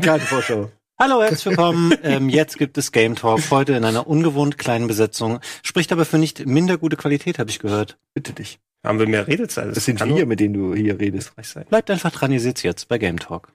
Keine Vorschau. Hallo, herzlich willkommen. ähm, jetzt gibt es Game Talk, heute in einer ungewohnt kleinen Besetzung. Spricht aber für nicht minder gute Qualität, habe ich gehört. Bitte dich. Haben wir mehr Redezeit? Das, das sind wir, mit denen du hier redest. Bleibt einfach dran, ihr seht's jetzt bei Game Talk.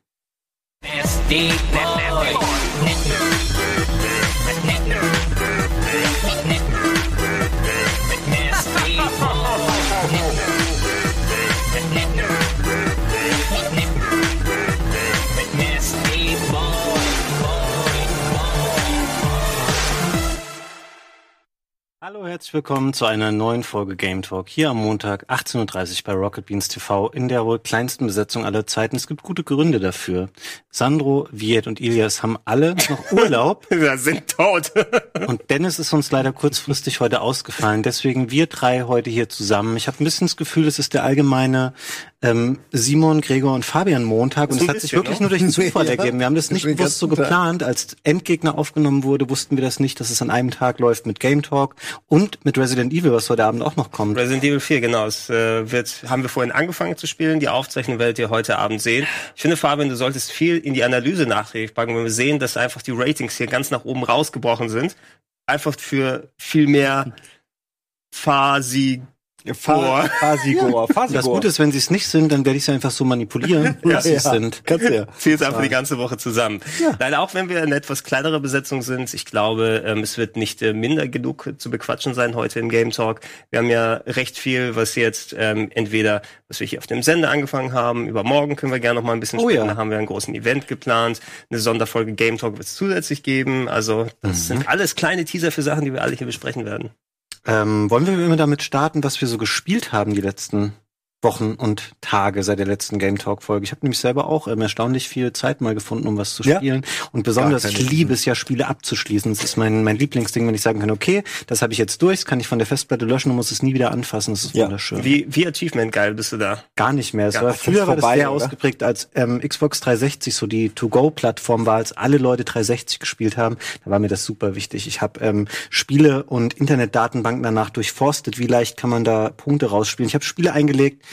Hallo, herzlich willkommen zu einer neuen Folge Game Talk hier am Montag 18.30 Uhr bei Rocket Beans TV in der wohl kleinsten Besetzung aller Zeiten. Es gibt gute Gründe dafür. Sandro, Viet und Ilias haben alle noch Urlaub. Wir sind tot. und Dennis ist uns leider kurzfristig heute ausgefallen. Deswegen wir drei heute hier zusammen. Ich habe ein bisschen das Gefühl, es ist der allgemeine ähm, Simon, Gregor und Fabian Montag. Und es hat sich wirklich nur durch den Zufall ja, ergeben. Wir haben das nicht bewusst so geplant. Als Endgegner aufgenommen wurde, wussten wir das nicht, dass es an einem Tag läuft mit Game Talk und mit Resident Evil, was heute Abend auch noch kommt. Resident Evil 4, genau. Es äh, wird, haben wir vorhin angefangen zu spielen. Die Aufzeichnung werdet ihr heute Abend sehen. Ich finde, Fabian, du solltest viel in die Analyse packen, wenn wir sehen, dass einfach die Ratings hier ganz nach oben rausgebrochen sind. Einfach für viel mehr Phasi Fa Fasigor. Ja. Das Gute ist, wenn sie es nicht sind, dann werde ich sie einfach so manipulieren, ja, dass sie es sind. Kannst du ja. Zählst einfach die ganze Woche zusammen. Ja. Leider auch, wenn wir eine etwas kleinere Besetzung sind, ich glaube, ähm, es wird nicht äh, minder genug zu bequatschen sein heute im Game Talk. Wir haben ja recht viel, was jetzt ähm, entweder, was wir hier auf dem Sender angefangen haben, über morgen können wir gerne noch mal ein bisschen oh, sprechen. Ja. Da haben wir einen großen Event geplant. Eine Sonderfolge Game Talk wird es zusätzlich geben. Also das mhm. sind alles kleine Teaser für Sachen, die wir alle hier besprechen werden. Ähm, wollen wir immer damit starten, was wir so gespielt haben die letzten Wochen und Tage seit der letzten Game Talk Folge. Ich habe nämlich selber auch ähm, erstaunlich viel Zeit mal gefunden, um was zu spielen. Ja. Und besonders, ich liebe es ja, Spiele abzuschließen. Das ist mein, mein Lieblingsding, wenn ich sagen kann, okay, das habe ich jetzt durch, das kann ich von der Festplatte löschen und muss es nie wieder anfassen. Das ist ja. wunderschön. Wie, wie Achievement geil bist du da? Gar nicht mehr. Es war, früher war das sehr oder? ausgeprägt, als ähm, Xbox 360 so die To-Go-Plattform war, als alle Leute 360 gespielt haben. Da war mir das super wichtig. Ich habe ähm, Spiele und Internetdatenbanken danach durchforstet. Wie leicht kann man da Punkte rausspielen? Ich habe Spiele eingelegt,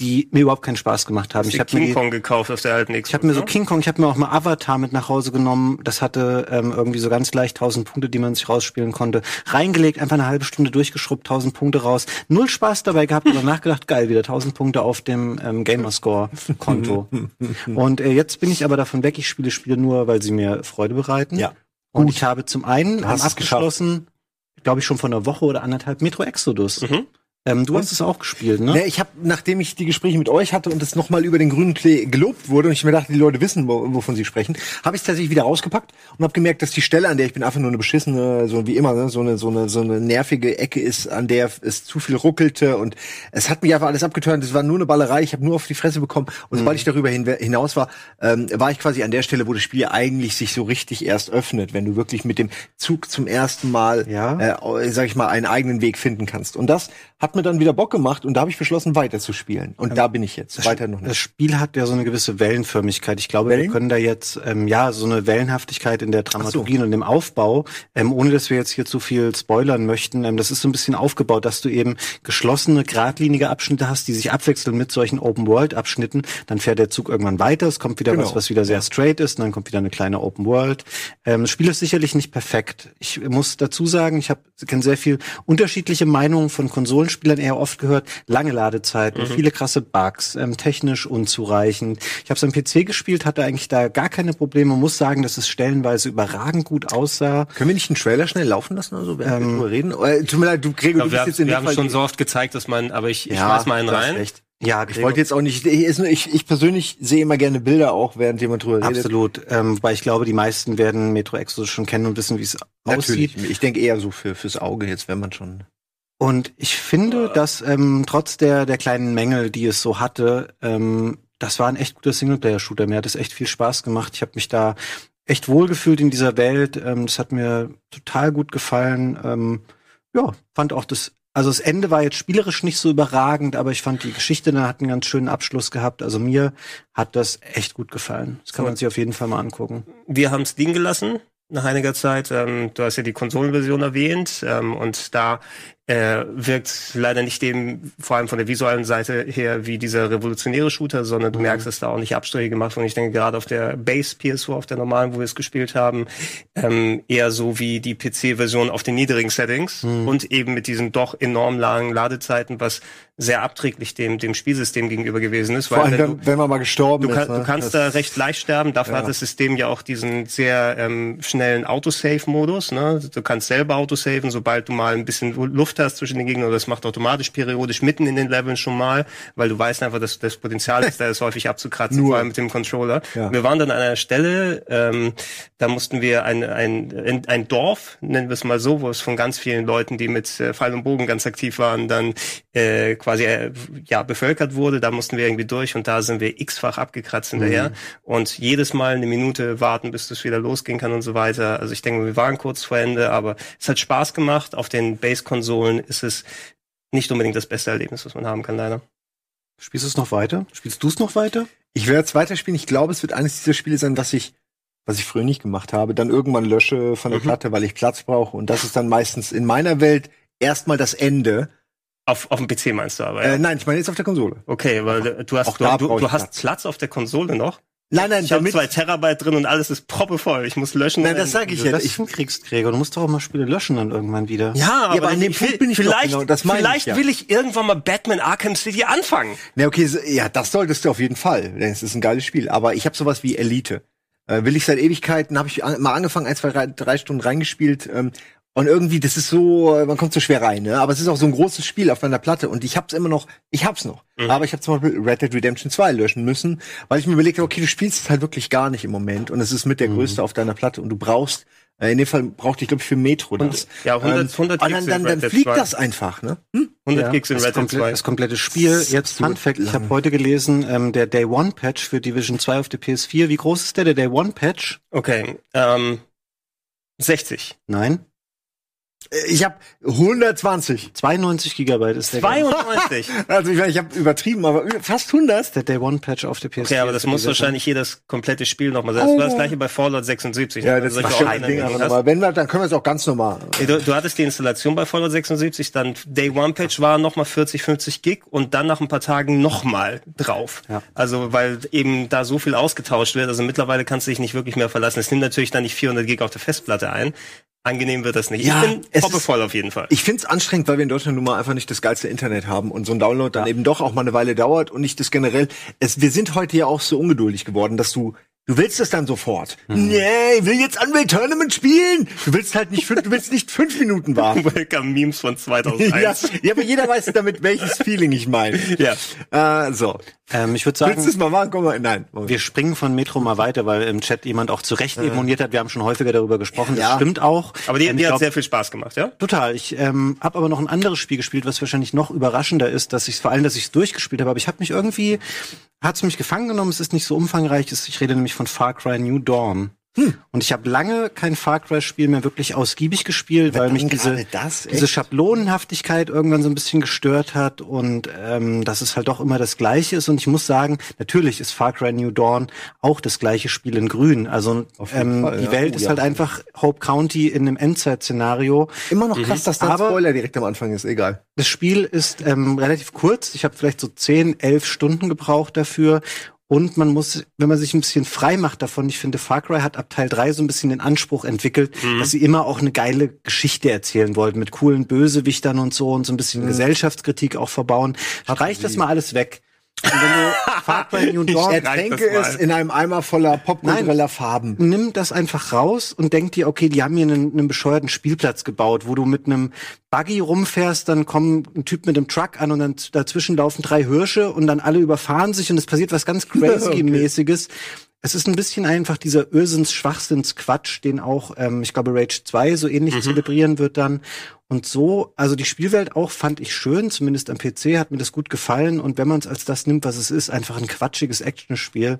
die mir überhaupt keinen Spaß gemacht haben. Ich habe King Kong gekauft auf der alten Xbox. Ich habe mir so ne? King Kong, ich habe mir auch mal Avatar mit nach Hause genommen. Das hatte ähm, irgendwie so ganz leicht 1000 Punkte, die man sich rausspielen konnte. Reingelegt, einfach eine halbe Stunde durchgeschrubbt, 1000 Punkte raus. Null Spaß dabei gehabt, aber nachgedacht, geil, wieder 1000 Punkte auf dem ähm, Gamerscore Konto. Und äh, jetzt bin ich aber davon weg, ich spiele Spiele nur, weil sie mir Freude bereiten. Ja. Und Gut. ich habe zum einen abgeschlossen, glaube ich schon vor einer Woche oder anderthalb Metro Exodus. Mhm. Ähm, du hast es auch gespielt, ne? Ja, ich habe, nachdem ich die Gespräche mit euch hatte und es nochmal über den grünen Klee gelobt wurde und ich mir dachte, die Leute wissen, wovon sie sprechen, habe ich tatsächlich wieder rausgepackt und habe gemerkt, dass die Stelle, an der ich bin, einfach nur eine beschissene, so wie immer, ne, so eine so eine so eine nervige Ecke ist, an der es zu viel ruckelte und es hat mich einfach alles abgeturnt. Es war nur eine Ballerei, ich habe nur auf die Fresse bekommen und mhm. sobald ich darüber hin, hinaus war, ähm, war ich quasi an der Stelle, wo das Spiel eigentlich sich so richtig erst öffnet, wenn du wirklich mit dem Zug zum ersten Mal, ja. äh, sag ich mal, einen eigenen Weg finden kannst. Und das hat mir dann wieder Bock gemacht und da habe ich beschlossen, weiterzuspielen. Und ja. da bin ich jetzt. Das weiter noch nicht. Das Spiel hat ja so eine gewisse Wellenförmigkeit. Ich glaube, Wellen? wir können da jetzt ähm, ja so eine Wellenhaftigkeit in der Dramaturgie so. und im Aufbau, ähm, ohne dass wir jetzt hier zu viel spoilern möchten. Ähm, das ist so ein bisschen aufgebaut, dass du eben geschlossene, geradlinige Abschnitte hast, die sich abwechseln mit solchen Open-World-Abschnitten. Dann fährt der Zug irgendwann weiter, es kommt wieder genau. was, was wieder sehr straight ist, und dann kommt wieder eine kleine Open-World. Ähm, das Spiel ist sicherlich nicht perfekt. Ich muss dazu sagen, ich habe kenne sehr viel unterschiedliche Meinungen von Konsolen Spielern eher oft gehört, lange Ladezeiten, mhm. viele krasse Bugs, ähm, technisch unzureichend. Ich habe es am PC gespielt, hatte eigentlich da gar keine Probleme, muss sagen, dass es stellenweise überragend gut aussah. Können wir nicht einen Trailer schnell laufen lassen oder so, während ähm, wir drüber reden? Oder, tut mir leid, du, Gregor, du bist jetzt in Wir haben Fall schon so oft gezeigt, dass man, aber ich, ich ja, schmeiß mal einen rein. Echt. Ja, ich wollte jetzt auch nicht, ich, ich, ich persönlich sehe immer gerne Bilder auch, während jemand drüber redet. Absolut, ähm, weil ich glaube, die meisten werden Metro Exodus schon kennen und wissen, wie es aussieht. Ich denke eher so für fürs Auge jetzt, wenn man schon und ich finde, dass ähm, trotz der, der kleinen Mängel, die es so hatte, ähm, das war ein echt guter Singleplayer-Shooter. Mir hat es echt viel Spaß gemacht. Ich habe mich da echt wohlgefühlt in dieser Welt. Ähm, das hat mir total gut gefallen. Ähm, ja, fand auch das, also das Ende war jetzt spielerisch nicht so überragend, aber ich fand die Geschichte da hat einen ganz schönen Abschluss gehabt. Also mir hat das echt gut gefallen. Das kann man sich auf jeden Fall mal angucken. Wir haben es liegen gelassen nach einiger Zeit. Ähm, du hast ja die Konsolenversion erwähnt ähm, und da äh, wirkt leider nicht dem, vor allem von der visuellen Seite her, wie dieser revolutionäre Shooter, sondern du mhm. merkst, dass da auch nicht Abstriche gemacht wurden. Ich denke gerade auf der Base PS4, auf der normalen, wo wir es gespielt haben, ähm, eher so wie die PC-Version auf den niedrigen Settings mhm. und eben mit diesen doch enorm langen Ladezeiten, was sehr abträglich dem, dem Spielsystem gegenüber gewesen ist. Vor allem, wenn, du, wenn man mal gestorben du ist. Kann, ne? Du kannst das da recht leicht sterben. Dafür ja. hat das System ja auch diesen sehr ähm, schnellen Autosave-Modus. Ne? Du kannst selber autosaven, sobald du mal ein bisschen Luft hast zwischen den Gegnern. Das macht automatisch periodisch mitten in den Leveln schon mal, weil du weißt einfach, dass das Potenzial ist, da ist häufig abzukratzen, vor allem mit dem Controller. Ja. Wir waren dann an einer Stelle, ähm, da mussten wir ein, ein, ein Dorf, nennen wir es mal so, wo es von ganz vielen Leuten, die mit äh, Pfeil und Bogen ganz aktiv waren, dann äh, quasi äh, ja bevölkert wurde. Da mussten wir irgendwie durch und da sind wir x-fach abgekratzt hinterher. Mhm. Und jedes Mal eine Minute warten, bis das wieder losgehen kann und so weiter. Also ich denke, wir waren kurz vor Ende, aber es hat Spaß gemacht. Auf den Base-Konsolen ist es nicht unbedingt das beste Erlebnis, was man haben kann, leider. Spielst du es noch weiter? Spielst du es noch weiter? Ich werde es weiterspielen. Ich glaube, es wird eines dieser Spiele sein, was ich was ich früher nicht gemacht habe, dann irgendwann lösche von der mhm. Platte, weil ich Platz brauche. Und das ist dann meistens in meiner Welt erstmal das Ende. Auf, auf dem PC meinst du aber? Ja? Äh, nein, ich meine jetzt auf der Konsole. Okay, weil du hast, du, du, du hast Platz auf der Konsole noch? Nein, nein, ich habe zwei Terabyte drin und alles ist proppevoll. Ich muss löschen. Nein, das sage ich ja. Ich bin Kriegsträger. Du musst doch auch mal Spiele löschen dann irgendwann wieder. Ja, aber, ja, aber an dem Punkt bin ich vielleicht, genau, das vielleicht ich, ja. will ich irgendwann mal Batman Arkham City anfangen. Na okay, so, ja, das solltest du auf jeden Fall. Denn es ist ein geiles Spiel. Aber ich habe sowas wie Elite. Äh, will ich seit Ewigkeiten, habe ich mal angefangen, ein, zwei, drei Stunden reingespielt. Ähm, und irgendwie, das ist so, man kommt so schwer rein, ne? Aber es ist auch so ein großes Spiel auf meiner Platte und ich hab's immer noch, ich hab's noch. Mhm. Aber ich habe zum Beispiel Red Dead Redemption 2 löschen müssen, weil ich mir überlegt habe, okay, du spielst es halt wirklich gar nicht im Moment und es ist mit der mhm. größte auf deiner Platte und du brauchst, äh, in dem Fall brauchte ich, glaube ich, für Metro das. ja, 100, 100 ähm, und dann, dann, dann fliegt 2. das einfach, ne? Hm? 100 ja, Gigs in Red Dead 2. Das komplette Spiel. Jetzt Fun Fact, ich habe heute gelesen, ähm, der Day One Patch für Division 2 auf der PS4. Wie groß ist der, der Day One Patch? Okay, ähm, 60. Nein. Ich habe 120. 92 Gigabyte ist der. 92? also ich, ich habe übertrieben, aber fast 100. Der Day One Patch auf der PS4. Okay, aber das muss wahrscheinlich hier das komplette Spiel nochmal sein. Das war das gleiche bei Fallout 76. Ja, das ist ein Ding nochmal. Wenn wir, dann können wir es auch ganz normal. Du, du, hattest die Installation bei Fallout 76, dann Day One Patch war nochmal 40, 50 Gig und dann nach ein paar Tagen nochmal drauf. Ja. Also weil eben da so viel ausgetauscht wird. Also mittlerweile kannst du dich nicht wirklich mehr verlassen. Es nimmt natürlich dann nicht 400 Gig auf der Festplatte ein angenehm wird das nicht. Ja, ich bin hoppevoll auf jeden Fall. Ich find's anstrengend, weil wir in Deutschland nun mal einfach nicht das geilste Internet haben und so ein Download dann ja. eben doch auch mal eine Weile dauert und nicht das generell. Es, wir sind heute ja auch so ungeduldig geworden, dass du Du willst es dann sofort. Hm. Nee, ich will jetzt Unreal Tournament spielen. Du willst halt nicht, du willst nicht fünf Minuten warten. Welcome Memes von 2001. ja, ja, aber jeder weiß damit, welches Feeling ich meine. Ja. Äh, so. Ähm, ich würde sagen. Willst du es mal machen? Komm mal, nein. Wir springen von Metro mal weiter, weil im Chat jemand auch zu Recht äh. moniert hat. Wir haben schon häufiger darüber gesprochen. Das stimmt auch. Aber die, ähm, die hat glaub, sehr viel Spaß gemacht, ja? Total. Ich ähm, habe aber noch ein anderes Spiel gespielt, was wahrscheinlich noch überraschender ist, dass ich vor allem, dass ich es durchgespielt habe. Aber ich habe mich irgendwie hat es mich gefangen genommen. Es ist nicht so umfangreich. Ich rede nämlich von Far Cry New Dawn. Hm. Und ich habe lange kein Far Cry-Spiel mehr wirklich ausgiebig gespielt, weil mich diese, das, diese Schablonenhaftigkeit irgendwann so ein bisschen gestört hat und ähm, dass es halt doch immer das Gleiche ist. Und ich muss sagen, natürlich ist Far Cry New Dawn auch das gleiche Spiel in Grün. Also ähm, Fall, die ja. Welt oh, ist halt einfach Hope County in einem Endzeit-Szenario. Immer noch krass, mhm. dass da ein Spoiler direkt am Anfang ist, egal. Das Spiel ist ähm, relativ kurz. Ich habe vielleicht so zehn, elf Stunden gebraucht dafür. Und man muss, wenn man sich ein bisschen frei macht davon, ich finde, Far Cry hat ab Teil 3 so ein bisschen den Anspruch entwickelt, mhm. dass sie immer auch eine geile Geschichte erzählen wollten, mit coolen Bösewichtern und so und so ein bisschen mhm. Gesellschaftskritik auch verbauen. Streicht das mal alles weg. Und wenn du Far Cry New Dawn ertränke es in einem Eimer voller popkultureller Farben. Nimm das einfach raus und denk dir, okay, die haben hier einen, einen bescheuerten Spielplatz gebaut, wo du mit einem Buggy rumfährst, dann kommt ein Typ mit einem Truck an und dann dazwischen laufen drei Hirsche und dann alle überfahren sich und es passiert was ganz crazy-mäßiges. okay. Es ist ein bisschen einfach dieser Irrsinns-Schwachsinns-Quatsch, den auch, ähm, ich glaube, Rage 2 so ähnlich mhm. zelebrieren wird dann. Und so, also die Spielwelt auch fand ich schön, zumindest am PC hat mir das gut gefallen. Und wenn man es als das nimmt, was es ist, einfach ein quatschiges Actionspiel,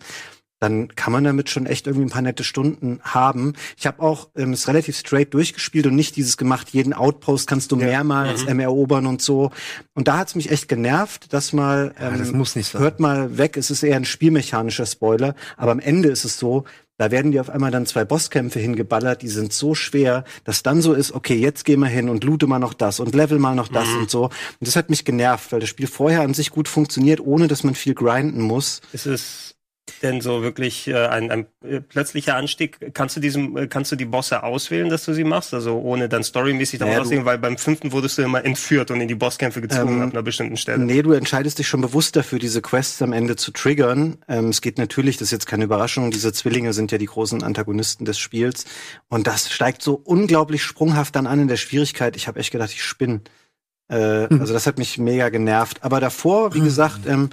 dann kann man damit schon echt irgendwie ein paar nette Stunden haben. Ich habe auch ähm, es relativ straight durchgespielt und nicht dieses gemacht, jeden Outpost kannst du ja. mehrmals mhm. erobern und so. Und da hat's mich echt genervt, dass mal, ähm, ja, das muss nicht sein. hört mal weg, es ist eher ein spielmechanischer Spoiler, aber am Ende ist es so, Da werden die auf einmal dann zwei Bosskämpfe hingeballert, die sind so schwer, dass dann so ist, okay, jetzt geh mal hin und loote mal noch das und level mal noch das mhm. und so. Und das hat mich genervt, weil das Spiel vorher an sich gut funktioniert, ohne dass man viel grinden muss. Es ist denn so wirklich äh, ein, ein äh, plötzlicher Anstieg? Kannst du diesem, äh, kannst du die Bosse auswählen, dass du sie machst? Also ohne dann storymäßig davon naja, auszugehen, weil beim fünften wurdest du immer entführt und in die Bosskämpfe gezwungen ähm, ab einer bestimmten Stelle. Nee, du entscheidest dich schon bewusst dafür, diese Quests am Ende zu triggern. Ähm, es geht natürlich, das ist jetzt keine Überraschung, diese Zwillinge sind ja die großen Antagonisten des Spiels. Und das steigt so unglaublich sprunghaft dann an in der Schwierigkeit. Ich habe echt gedacht, ich spinne. Äh, mhm. Also das hat mich mega genervt. Aber davor, wie gesagt, ähm,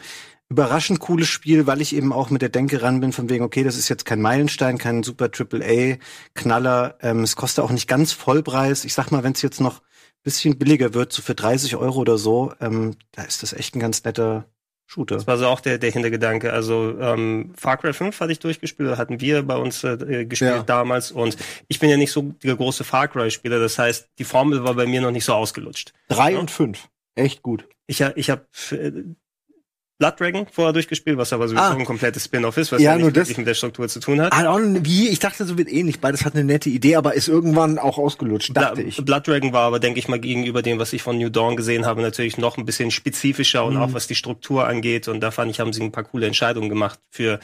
überraschend cooles Spiel, weil ich eben auch mit der Denke ran bin, von wegen, okay, das ist jetzt kein Meilenstein, kein super Triple-A-Knaller. Ähm, es kostet auch nicht ganz Vollpreis. Ich sag mal, wenn es jetzt noch bisschen billiger wird, so für 30 Euro oder so, ähm, da ist das echt ein ganz netter Shooter. Das war so auch der, der Hintergedanke. Also ähm, Far Cry 5 hatte ich durchgespielt, hatten wir bei uns äh, gespielt ja. damals und ich bin ja nicht so der große Far Cry-Spieler, das heißt, die Formel war bei mir noch nicht so ausgelutscht. Drei ja? und fünf. Echt gut. Ich, ich habe äh, Blood Dragon vorher durchgespielt, was aber sowieso ah. ein komplettes Spin-off ist, was ja, ja nicht das, mit der Struktur zu tun hat. Ah, wie? Ich dachte, so wird ähnlich. Beides hat eine nette Idee, aber ist irgendwann auch ausgelutscht, dachte Bla ich. Blood Dragon war aber, denke ich mal, gegenüber dem, was ich von New Dawn gesehen habe, natürlich noch ein bisschen spezifischer und mhm. auch was die Struktur angeht. Und da fand ich, haben sie ein paar coole Entscheidungen gemacht für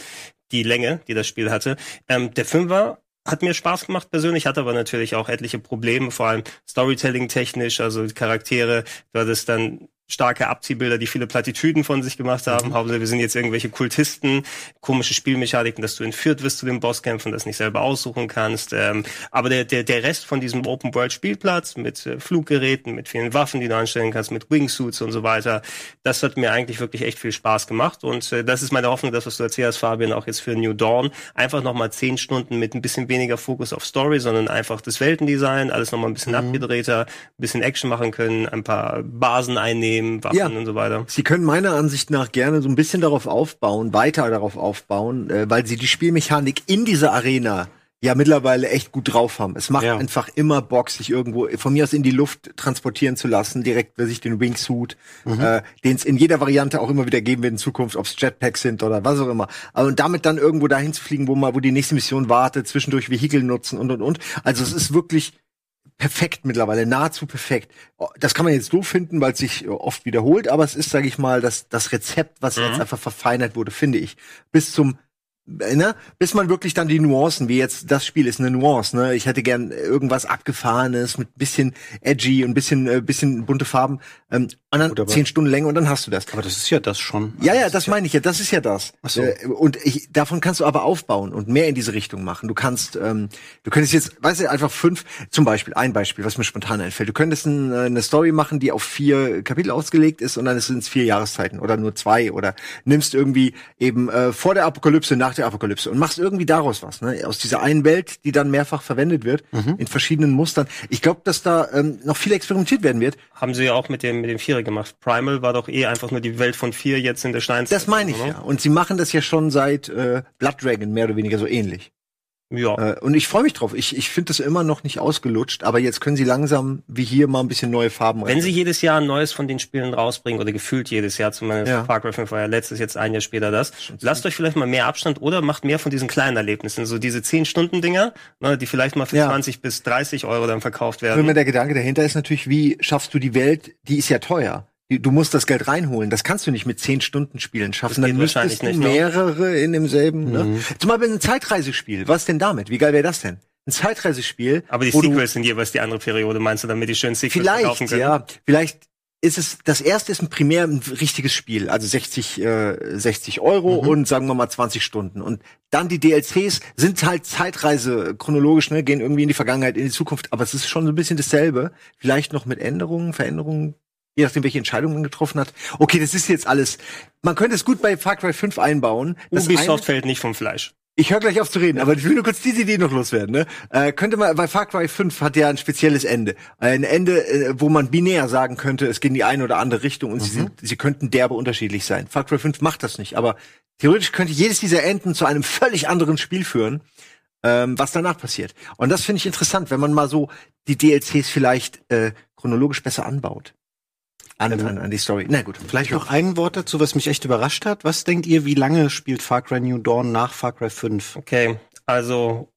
die Länge, die das Spiel hatte. Ähm, der Fünfer hat mir Spaß gemacht persönlich, hatte aber natürlich auch etliche Probleme, vor allem Storytelling technisch, also Charaktere, du hattest dann starke Abziehbilder, die viele Plattitüden von sich gemacht haben. Mhm. Hauptsache, wir sind jetzt irgendwelche Kultisten, komische Spielmechaniken, dass du entführt wirst zu den Bosskämpfen, das nicht selber aussuchen kannst. Ähm, aber der, der, der Rest von diesem Open-World-Spielplatz mit äh, Fluggeräten, mit vielen Waffen, die du anstellen kannst, mit Wingsuits und so weiter, das hat mir eigentlich wirklich echt viel Spaß gemacht. Und äh, das ist meine Hoffnung, das, was du erzählt hast, Fabian, auch jetzt für New Dawn, einfach nochmal zehn Stunden mit ein bisschen weniger Fokus auf Story, sondern einfach das Weltendesign, alles nochmal ein bisschen mhm. abgedrehter, ein bisschen Action machen können, ein paar Basen einnehmen, Waffen ja. und so weiter. Sie können meiner Ansicht nach gerne so ein bisschen darauf aufbauen, weiter darauf aufbauen, äh, weil sie die Spielmechanik in dieser Arena ja mittlerweile echt gut drauf haben. Es macht ja. einfach immer Bock, sich irgendwo von mir aus in die Luft transportieren zu lassen, direkt sich den Wingsuit, mhm. äh, den es in jeder Variante auch immer wieder geben wird in Zukunft, ob es Jetpacks sind oder was auch immer. Aber und damit dann irgendwo dahin zu fliegen, wo mal, wo die nächste Mission wartet, zwischendurch Vehikel nutzen und und und. Also es ist wirklich perfekt mittlerweile, nahezu perfekt. Oh, das kann man jetzt doof finden, weil es sich oft wiederholt, aber es ist, sage ich mal, das, das Rezept, was mhm. jetzt einfach verfeinert wurde, finde ich. Bis zum ne, bis man wirklich dann die Nuancen, wie jetzt das Spiel ist eine Nuance, ne? Ich hätte gern irgendwas abgefahrenes mit bisschen edgy und bisschen äh, bisschen bunte Farben ähm, und dann Gut, zehn Stunden länger und dann hast du das. Aber das ist ja das schon. Ja, ja, das, das meine ich ja, das ist ja das. Ach so. Äh, und ich, davon kannst du aber aufbauen und mehr in diese Richtung machen. Du kannst, ähm, du könntest jetzt, weißt du, einfach fünf, zum Beispiel, ein Beispiel, was mir spontan einfällt. Du könntest ein, äh, eine Story machen, die auf vier Kapitel ausgelegt ist und dann sind es vier Jahreszeiten oder nur zwei oder nimmst irgendwie eben äh, vor der Apokalypse, nach der Apokalypse und machst irgendwie daraus was, ne? Aus dieser einen Welt, die dann mehrfach verwendet wird, mhm. in verschiedenen Mustern. Ich glaube, dass da ähm, noch viel experimentiert werden wird. Haben sie ja auch mit dem, mit dem Vierer gemacht. Primal war doch eh einfach nur die Welt von vier jetzt in der Steinzeit. Das meine ich oder? ja. Und sie machen das ja schon seit äh, Blood Dragon mehr oder weniger so ähnlich. Ja. Äh, und ich freue mich drauf. Ich, ich finde das immer noch nicht ausgelutscht, aber jetzt können sie langsam wie hier mal ein bisschen neue Farben Wenn sie jedes Jahr ein neues von den Spielen rausbringen oder gefühlt jedes Jahr, zumindest ja. Far Cry 5 war ja letztes, jetzt ein Jahr später das, lasst euch vielleicht mal mehr Abstand oder macht mehr von diesen kleinen Erlebnissen, so diese 10-Stunden-Dinger, ne, die vielleicht mal für ja. 20 bis 30 Euro dann verkauft werden. Und der Gedanke dahinter ist natürlich, wie schaffst du die Welt, die ist ja teuer du musst das Geld reinholen. Das kannst du nicht mit zehn Stunden Spielen schaffen. Dann müsstest du ne? mehrere ne? in demselben. Ne? Mhm. Ne? Zum Beispiel ein Zeitreisespiel. Was denn damit? Wie geil wäre das denn? Ein Zeitreisespiel. Aber die Sequels sind jeweils die andere Periode, meinst du, damit die schönen Sequels verkaufen können? Ja, vielleicht ist es, das erste ist ein primär ein richtiges Spiel, also 60, äh, 60 Euro mhm. und sagen wir mal 20 Stunden. Und dann die DLCs sind halt Zeitreise chronologisch, ne, gehen irgendwie in die Vergangenheit, in die Zukunft, aber es ist schon so ein bisschen dasselbe. Vielleicht noch mit Änderungen, Veränderungen, je nachdem, welche Entscheidung man getroffen hat. Okay, das ist jetzt alles. Man könnte es gut bei Far Cry 5 einbauen. Ubisoft fällt nicht vom Fleisch. Ich höre gleich auf zu reden, aber ich will nur kurz diese Idee noch loswerden. Ne? Äh, könnte man, bei Far Cry 5 hat ja ein spezielles Ende. Ein Ende, äh, wo man binär sagen könnte, es geht in die eine oder andere Richtung und mhm. sie, sind, sie könnten derbe unterschiedlich sein. Far Cry 5 macht das nicht, aber theoretisch könnte jedes dieser Enden zu einem völlig anderen Spiel führen, ähm, was danach passiert. Und das finde ich interessant, wenn man mal so die DLCs vielleicht äh, chronologisch besser anbaut an, an, an die Story. Na gut. Vielleicht noch ein Wort dazu, was mich echt überrascht hat. Was denkt ihr, wie lange spielt Far Cry New Dawn nach Far Cry 5? Okay. Also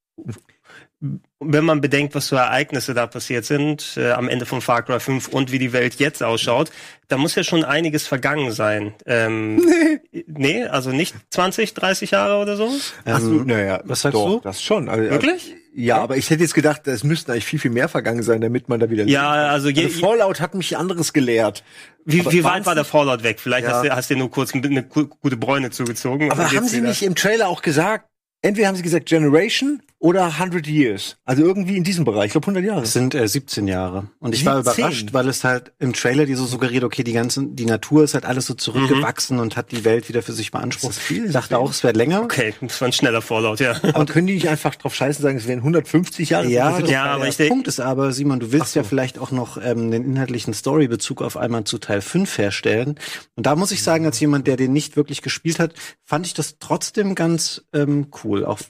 wenn man bedenkt, was für Ereignisse da passiert sind, äh, am Ende von Far Cry 5 und wie die Welt jetzt ausschaut, da muss ja schon einiges vergangen sein. Ähm, nee. nee, also nicht 20, 30 Jahre oder so? Ähm, naja, was sagst doch, du? Das schon. Also, Wirklich? Ja, aber ich hätte jetzt gedacht, es müssten eigentlich viel, viel mehr vergangen sein, damit man da wieder. Ja, also, je, also Fallout hat mich anderes gelehrt. Wie, wie weit war der Fallout weg? Vielleicht ja. hast, du, hast du nur kurz eine gute Bräune zugezogen. Aber haben sie nicht im Trailer auch gesagt, entweder haben sie gesagt Generation oder 100 Years. Also irgendwie in diesem Bereich. Ich glaube 100 Jahre. Es sind äh, 17 Jahre. Und ich 17. war überrascht, weil es halt im Trailer die so suggeriert, okay, die ganzen, die Natur ist halt alles so zurückgewachsen mhm. und hat die Welt wieder für sich beansprucht. Ich dachte auch, es wäre länger. Okay, das war ein schneller Vorlaut, ja. Aber können die nicht einfach drauf scheißen sagen, es wären 150 Jahre? Ja, ja aber ich der Punkt ist aber, Simon, du willst so. ja vielleicht auch noch ähm, den inhaltlichen Storybezug auf einmal zu Teil 5 herstellen. Und da muss ich sagen, als jemand, der den nicht wirklich gespielt hat, fand ich das trotzdem ganz ähm, cool. Auch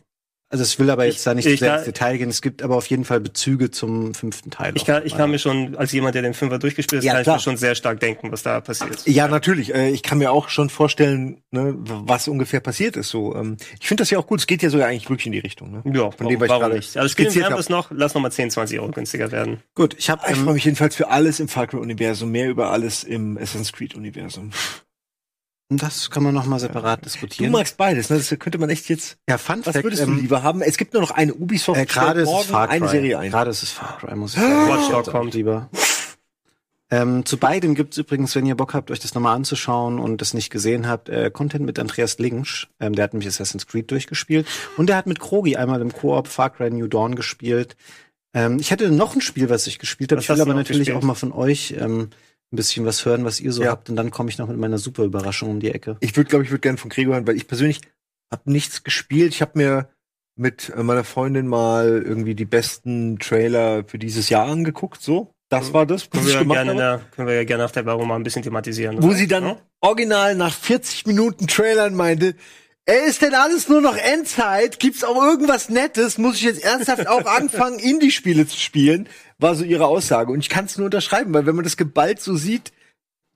also ich will aber jetzt ich, da nicht sehr ins Detail gehen. Es gibt aber auf jeden Fall Bezüge zum fünften Teil. Ich kann, ich kann mir schon, als jemand, der den Fünfer durchgespielt hat, ja, kann klar. ich mir schon sehr stark denken, was da passiert. Ja, natürlich. Äh, ich kann mir auch schon vorstellen, ne, was ungefähr passiert ist. So, ähm, ich finde das ja auch gut. Es geht ja sogar eigentlich wirklich in die Richtung. Ne? Ja, von dem, warum nicht? Also spielen wir es noch. Lass noch mal 10, 20 Euro günstiger werden. Gut, ich habe. Ich ähm, freue mich jedenfalls für alles im Far Cry Universum, mehr über alles im Assassin's Creed Universum. Das kann man noch mal separat diskutieren. Du magst beides, ne? Das könnte man echt jetzt. Ja, Fun Was Fact, würdest du ähm, lieber haben? Es gibt nur noch eine Ubisoft. Äh, gerade ist es Far Cry. Eine Serie ein. Gerade ist es Far Cry, muss ich sagen. Watch Dog kommt lieber. Ähm, zu beiden gibt's übrigens, wenn ihr Bock habt, euch das nochmal anzuschauen und das nicht gesehen habt, äh, Content mit Andreas Linsch. Ähm, der hat nämlich Assassin's Creed durchgespielt. Und der hat mit Krogi einmal im Koop Far Cry New Dawn gespielt. Ähm, ich hatte noch ein Spiel, was ich gespielt habe. Ich will aber natürlich gespielt? auch mal von euch ähm, ein bisschen was hören, was ihr so ja. habt und dann komme ich noch mit meiner super Überraschung um die Ecke. Ich würde, glaube ich, würde gerne von Gregor hören, weil ich persönlich habe nichts gespielt. Ich habe mir mit äh, meiner Freundin mal irgendwie die besten Trailer für dieses Jahr angeguckt, so. Das war das, was können wir, gerne der, können wir ja gerne auf der Werbung mal ein bisschen thematisieren. Wo sie dann ja? original nach 40 Minuten Trailern meinte, Ey, ist denn alles nur noch Endzeit? Gibt's auch irgendwas Nettes? Muss ich jetzt ernsthaft auch anfangen, Indie-Spiele zu spielen? War so ihre Aussage. Und ich kann es nur unterschreiben, weil wenn man das geballt so sieht,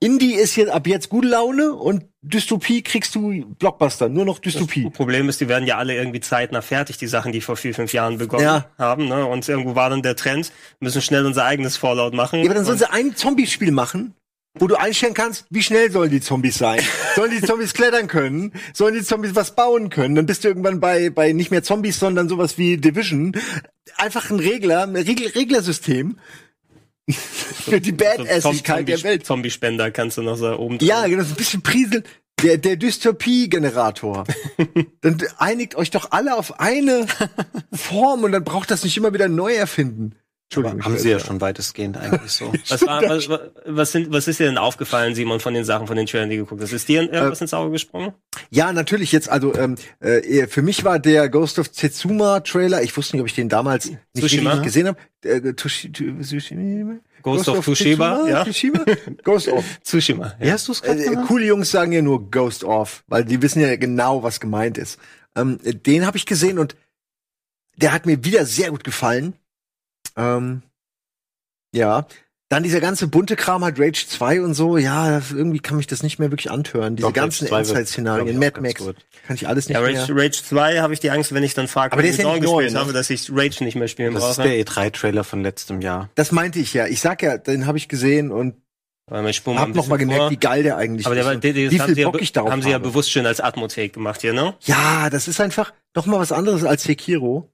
Indie ist jetzt ab jetzt gute Laune und Dystopie kriegst du Blockbuster, nur noch Dystopie. Das Problem ist, die werden ja alle irgendwie zeitnah fertig, die Sachen, die vor vier, fünf Jahren begonnen ja. haben. Ne? Und irgendwo war dann der Trend, müssen schnell unser eigenes Fallout machen. Ja, aber dann sollen sie ein Zombie-Spiel machen wo du einstellen kannst, wie schnell sollen die Zombies sein? sollen die Zombies klettern können? Sollen die Zombies was bauen können? Dann bist du irgendwann bei, bei nicht mehr Zombies, sondern sowas wie Division. Einfach ein Regler, ein Regel Reglersystem. Für die Badassigkeit der Welt. Zombie-Spender kannst du noch so oben drin. Ja, genau, so ein bisschen prieseln. Der, der Dystopie-Generator. dann einigt euch doch alle auf eine Form und dann braucht das nicht immer wieder neu erfinden. Entschuldigung. Haben Sie ja schon weitestgehend eigentlich so. was, war, was, was, sind, was ist dir denn aufgefallen, Simon, von den Sachen, von den Trailern, die du geguckt hast? Ist dir irgendwas äh, ins Auge gesprungen? Ja, natürlich jetzt. Also ähm, äh, für mich war der Ghost of Tetsuma Trailer, ich wusste nicht, ob ich den damals nicht Tsushima? gesehen habe. Äh, Tushi, Tsushima? Ghost, Ghost of, of Tsushima, ja. Tsushima? Ghost of Tsushima. Ja. Wie hast du's äh, coole Jungs sagen ja nur Ghost of, weil die wissen ja genau, was gemeint ist. Ähm, den habe ich gesehen und der hat mir wieder sehr gut gefallen. Ähm, ja. Dann dieser ganze bunte Kram halt Rage 2 und so, ja, irgendwie kann mich das nicht mehr wirklich anhören. Diese Doch, ganzen Endzeit-Szenarien, Mad Max, gut. kann ich alles nicht ja, Rage, mehr. Rage 2 habe ich die Angst, wenn ich dann Far Aber der ist ja nicht neu, gespielt ne? habe, dass ich Rage nicht mehr spielen das brauche. Das ist der E3-Trailer von letztem Jahr. Das meinte ich ja. Ich sag ja, den habe ich gesehen und hab noch mal gemerkt, vor. wie geil der eigentlich Aber der, ist. Der, der, wie viel Bock ich darauf haben sie ja bewusst schön als Atmotake gemacht hier, ne? Ja, das ist einfach noch mal was anderes als Sekiro.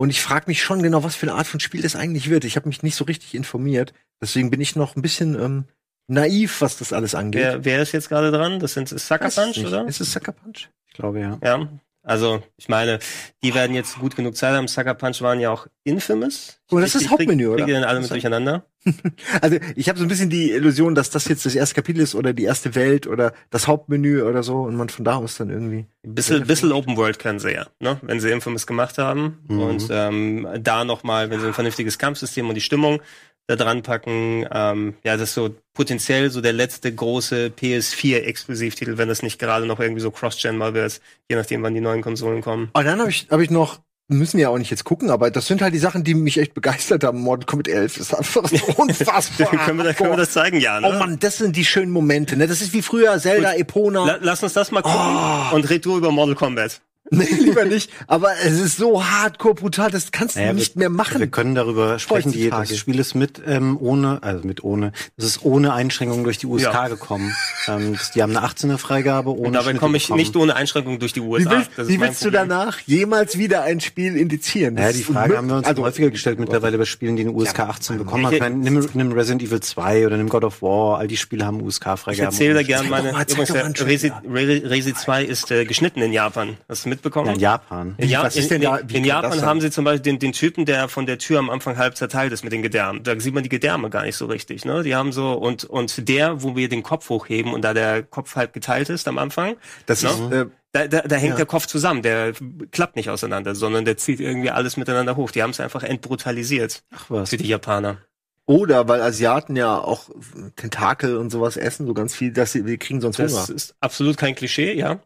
Und ich frage mich schon genau, was für eine Art von Spiel das eigentlich wird. Ich habe mich nicht so richtig informiert. Deswegen bin ich noch ein bisschen ähm, naiv, was das alles angeht. Wer, wer ist jetzt gerade dran? Das sind Sucker Punch, oder? Ist es Sucker Punch? Ich glaube, ja. Ja. Also, ich meine, die werden jetzt gut genug Zeit haben. Sucker Punch waren ja auch infamous. Oh, das ist das Hauptmenü, oder? Kriegen die dann alle mit durcheinander? also, ich habe so ein bisschen die Illusion, dass das jetzt das erste Kapitel ist oder die erste Welt oder das Hauptmenü oder so und man von da aus dann irgendwie. Ein bisschen, bisschen Open World können sie ja, ne? wenn sie Infamous gemacht haben. Mhm. Und ähm, da nochmal, wenn sie ein vernünftiges Kampfsystem und die Stimmung da dran packen. Ähm, ja, das ist so potenziell so der letzte große PS4-Exklusivtitel, wenn das nicht gerade noch irgendwie so Cross-Gen mal wird, je nachdem, wann die neuen Konsolen kommen. Und dann habe ich, hab ich noch müssen wir ja auch nicht jetzt gucken, aber das sind halt die Sachen, die mich echt begeistert haben. Mortal Kombat 11 ist einfach so unfassbar. können, wir, können wir das zeigen, ja, ne? Oh Mann, das sind die schönen Momente, ne? Das ist wie früher Zelda. Epona. La lass uns das mal gucken oh. und red du über Mortal Kombat. Nee, lieber nicht. Aber es ist so hardcore brutal, das kannst du Naja, nicht wir, mehr machen. Wir können darüber sprechen. Die, das Spiel ist mit ähm, ohne, also mit ohne, es ist ohne Einschränkungen durch die USK Ja. gekommen. Ähm, das- die haben eine 18er Freigabe ohne Und dabei komme ich bekommen. nicht ohne Einschränkung durch die Wie USA. willst, Das ist wie willst du danach jemals wieder ein Spiel indizieren? Das Ja, die ist Frage haben wir uns Also, häufiger gestellt mittlerweile bei Spielen, die eine USK 18 bekommen haben. Ich meine, nimm, nimm Resident Evil 2 oder nimm God of War, all die Spiele haben Ich USK-Freigaben. erzähle da gern Zeig meine. übrigens, Trailer. Resi, Re- Resi 2 ist äh, geschnitten in Japan. Hast du mitbekommen? Ja, in Japan. In, ja Was ist in, denn da- in, wie in kann Japan das haben sie zum Beispiel den, den Typen, der von der Tür am Anfang halb zerteilt ist mit den Gedärmen. Da sieht man die Gedärme gar nicht so richtig. Ne? Die haben so und und der, wo wir den Kopf hochheben und da der Kopf halb geteilt ist am Anfang, das ne? ist, äh, da, da, da hängt Ja. der Kopf zusammen. Der klappt nicht auseinander, sondern der zieht irgendwie alles miteinander hoch. Die haben es einfach entbrutalisiert Ach was. für die Japaner. oder weil Asiaten ja auch Tentakel und sowas essen, so ganz viel, dass sie, wir kriegen sonst Das Hunger. ist absolut kein Klischee, ja.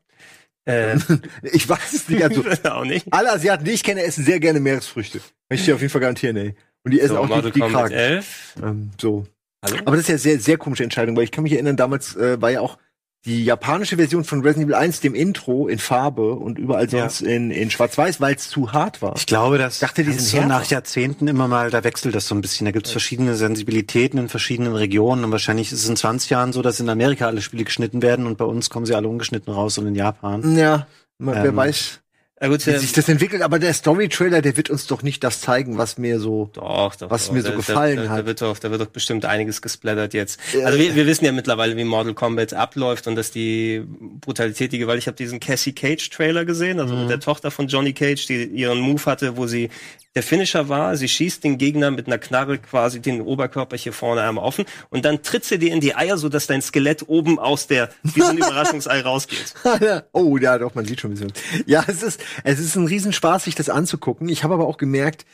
Äh, Ich weiß es nicht. Also, auch nicht. alle Asiaten, die ich kenne, essen sehr gerne Meeresfrüchte. Kann ich dir auf jeden Fall garantieren, ey. Und die essen So, auch Mortal die, die Kragen. 11. Ähm, so. Hallo? Aber das ist ja sehr, sehr komische Entscheidung, weil ich kann mich erinnern, damals äh, war ja auch die japanische Version von Resident Evil 1, dem Intro, in Farbe und überall Ja. sonst in, in Schwarz-Weiß, weil es zu hart war. Ich glaube, das dachte, die ist sind so nach. Jahrzehnten immer mal, da wechselt das so ein bisschen. Da gibt es verschiedene Sensibilitäten in verschiedenen Regionen und wahrscheinlich ist es in 20 Jahren so, dass in Amerika alle Spiele geschnitten werden und bei uns kommen sie alle ungeschnitten raus und in Japan. Ja, man, wer Ähm, weiß, Ja, gut, wie äh, sich das entwickelt. Aber der Story-Trailer, der wird uns doch nicht das zeigen, was mir so... Doch, doch. was doch. mir so Da- gefallen da, da, hat. Da wird, doch, da wird doch bestimmt einiges gesplattert jetzt. Ja. Also wir, wir wissen ja mittlerweile, wie Mortal Kombat abläuft und dass die Brutalität, die Gewalt, ich habe diesen Cassie Cage Trailer gesehen, also Mhm. mit der Tochter von Johnny Cage, die ihren Move hatte, wo sie der Finisher war, sie schießt den Gegner mit einer Knarre quasi den Oberkörper hier vorne einmal offen und dann tritt sie dir in die Eier, so dass dein Skelett oben aus der, wie so ein Überraschungsei rausgeht. oh, ja, doch, man sieht schon ein bisschen. Ja, es ist, es ist ein Riesenspaß, sich das anzugucken. Ich habe aber auch gemerkt,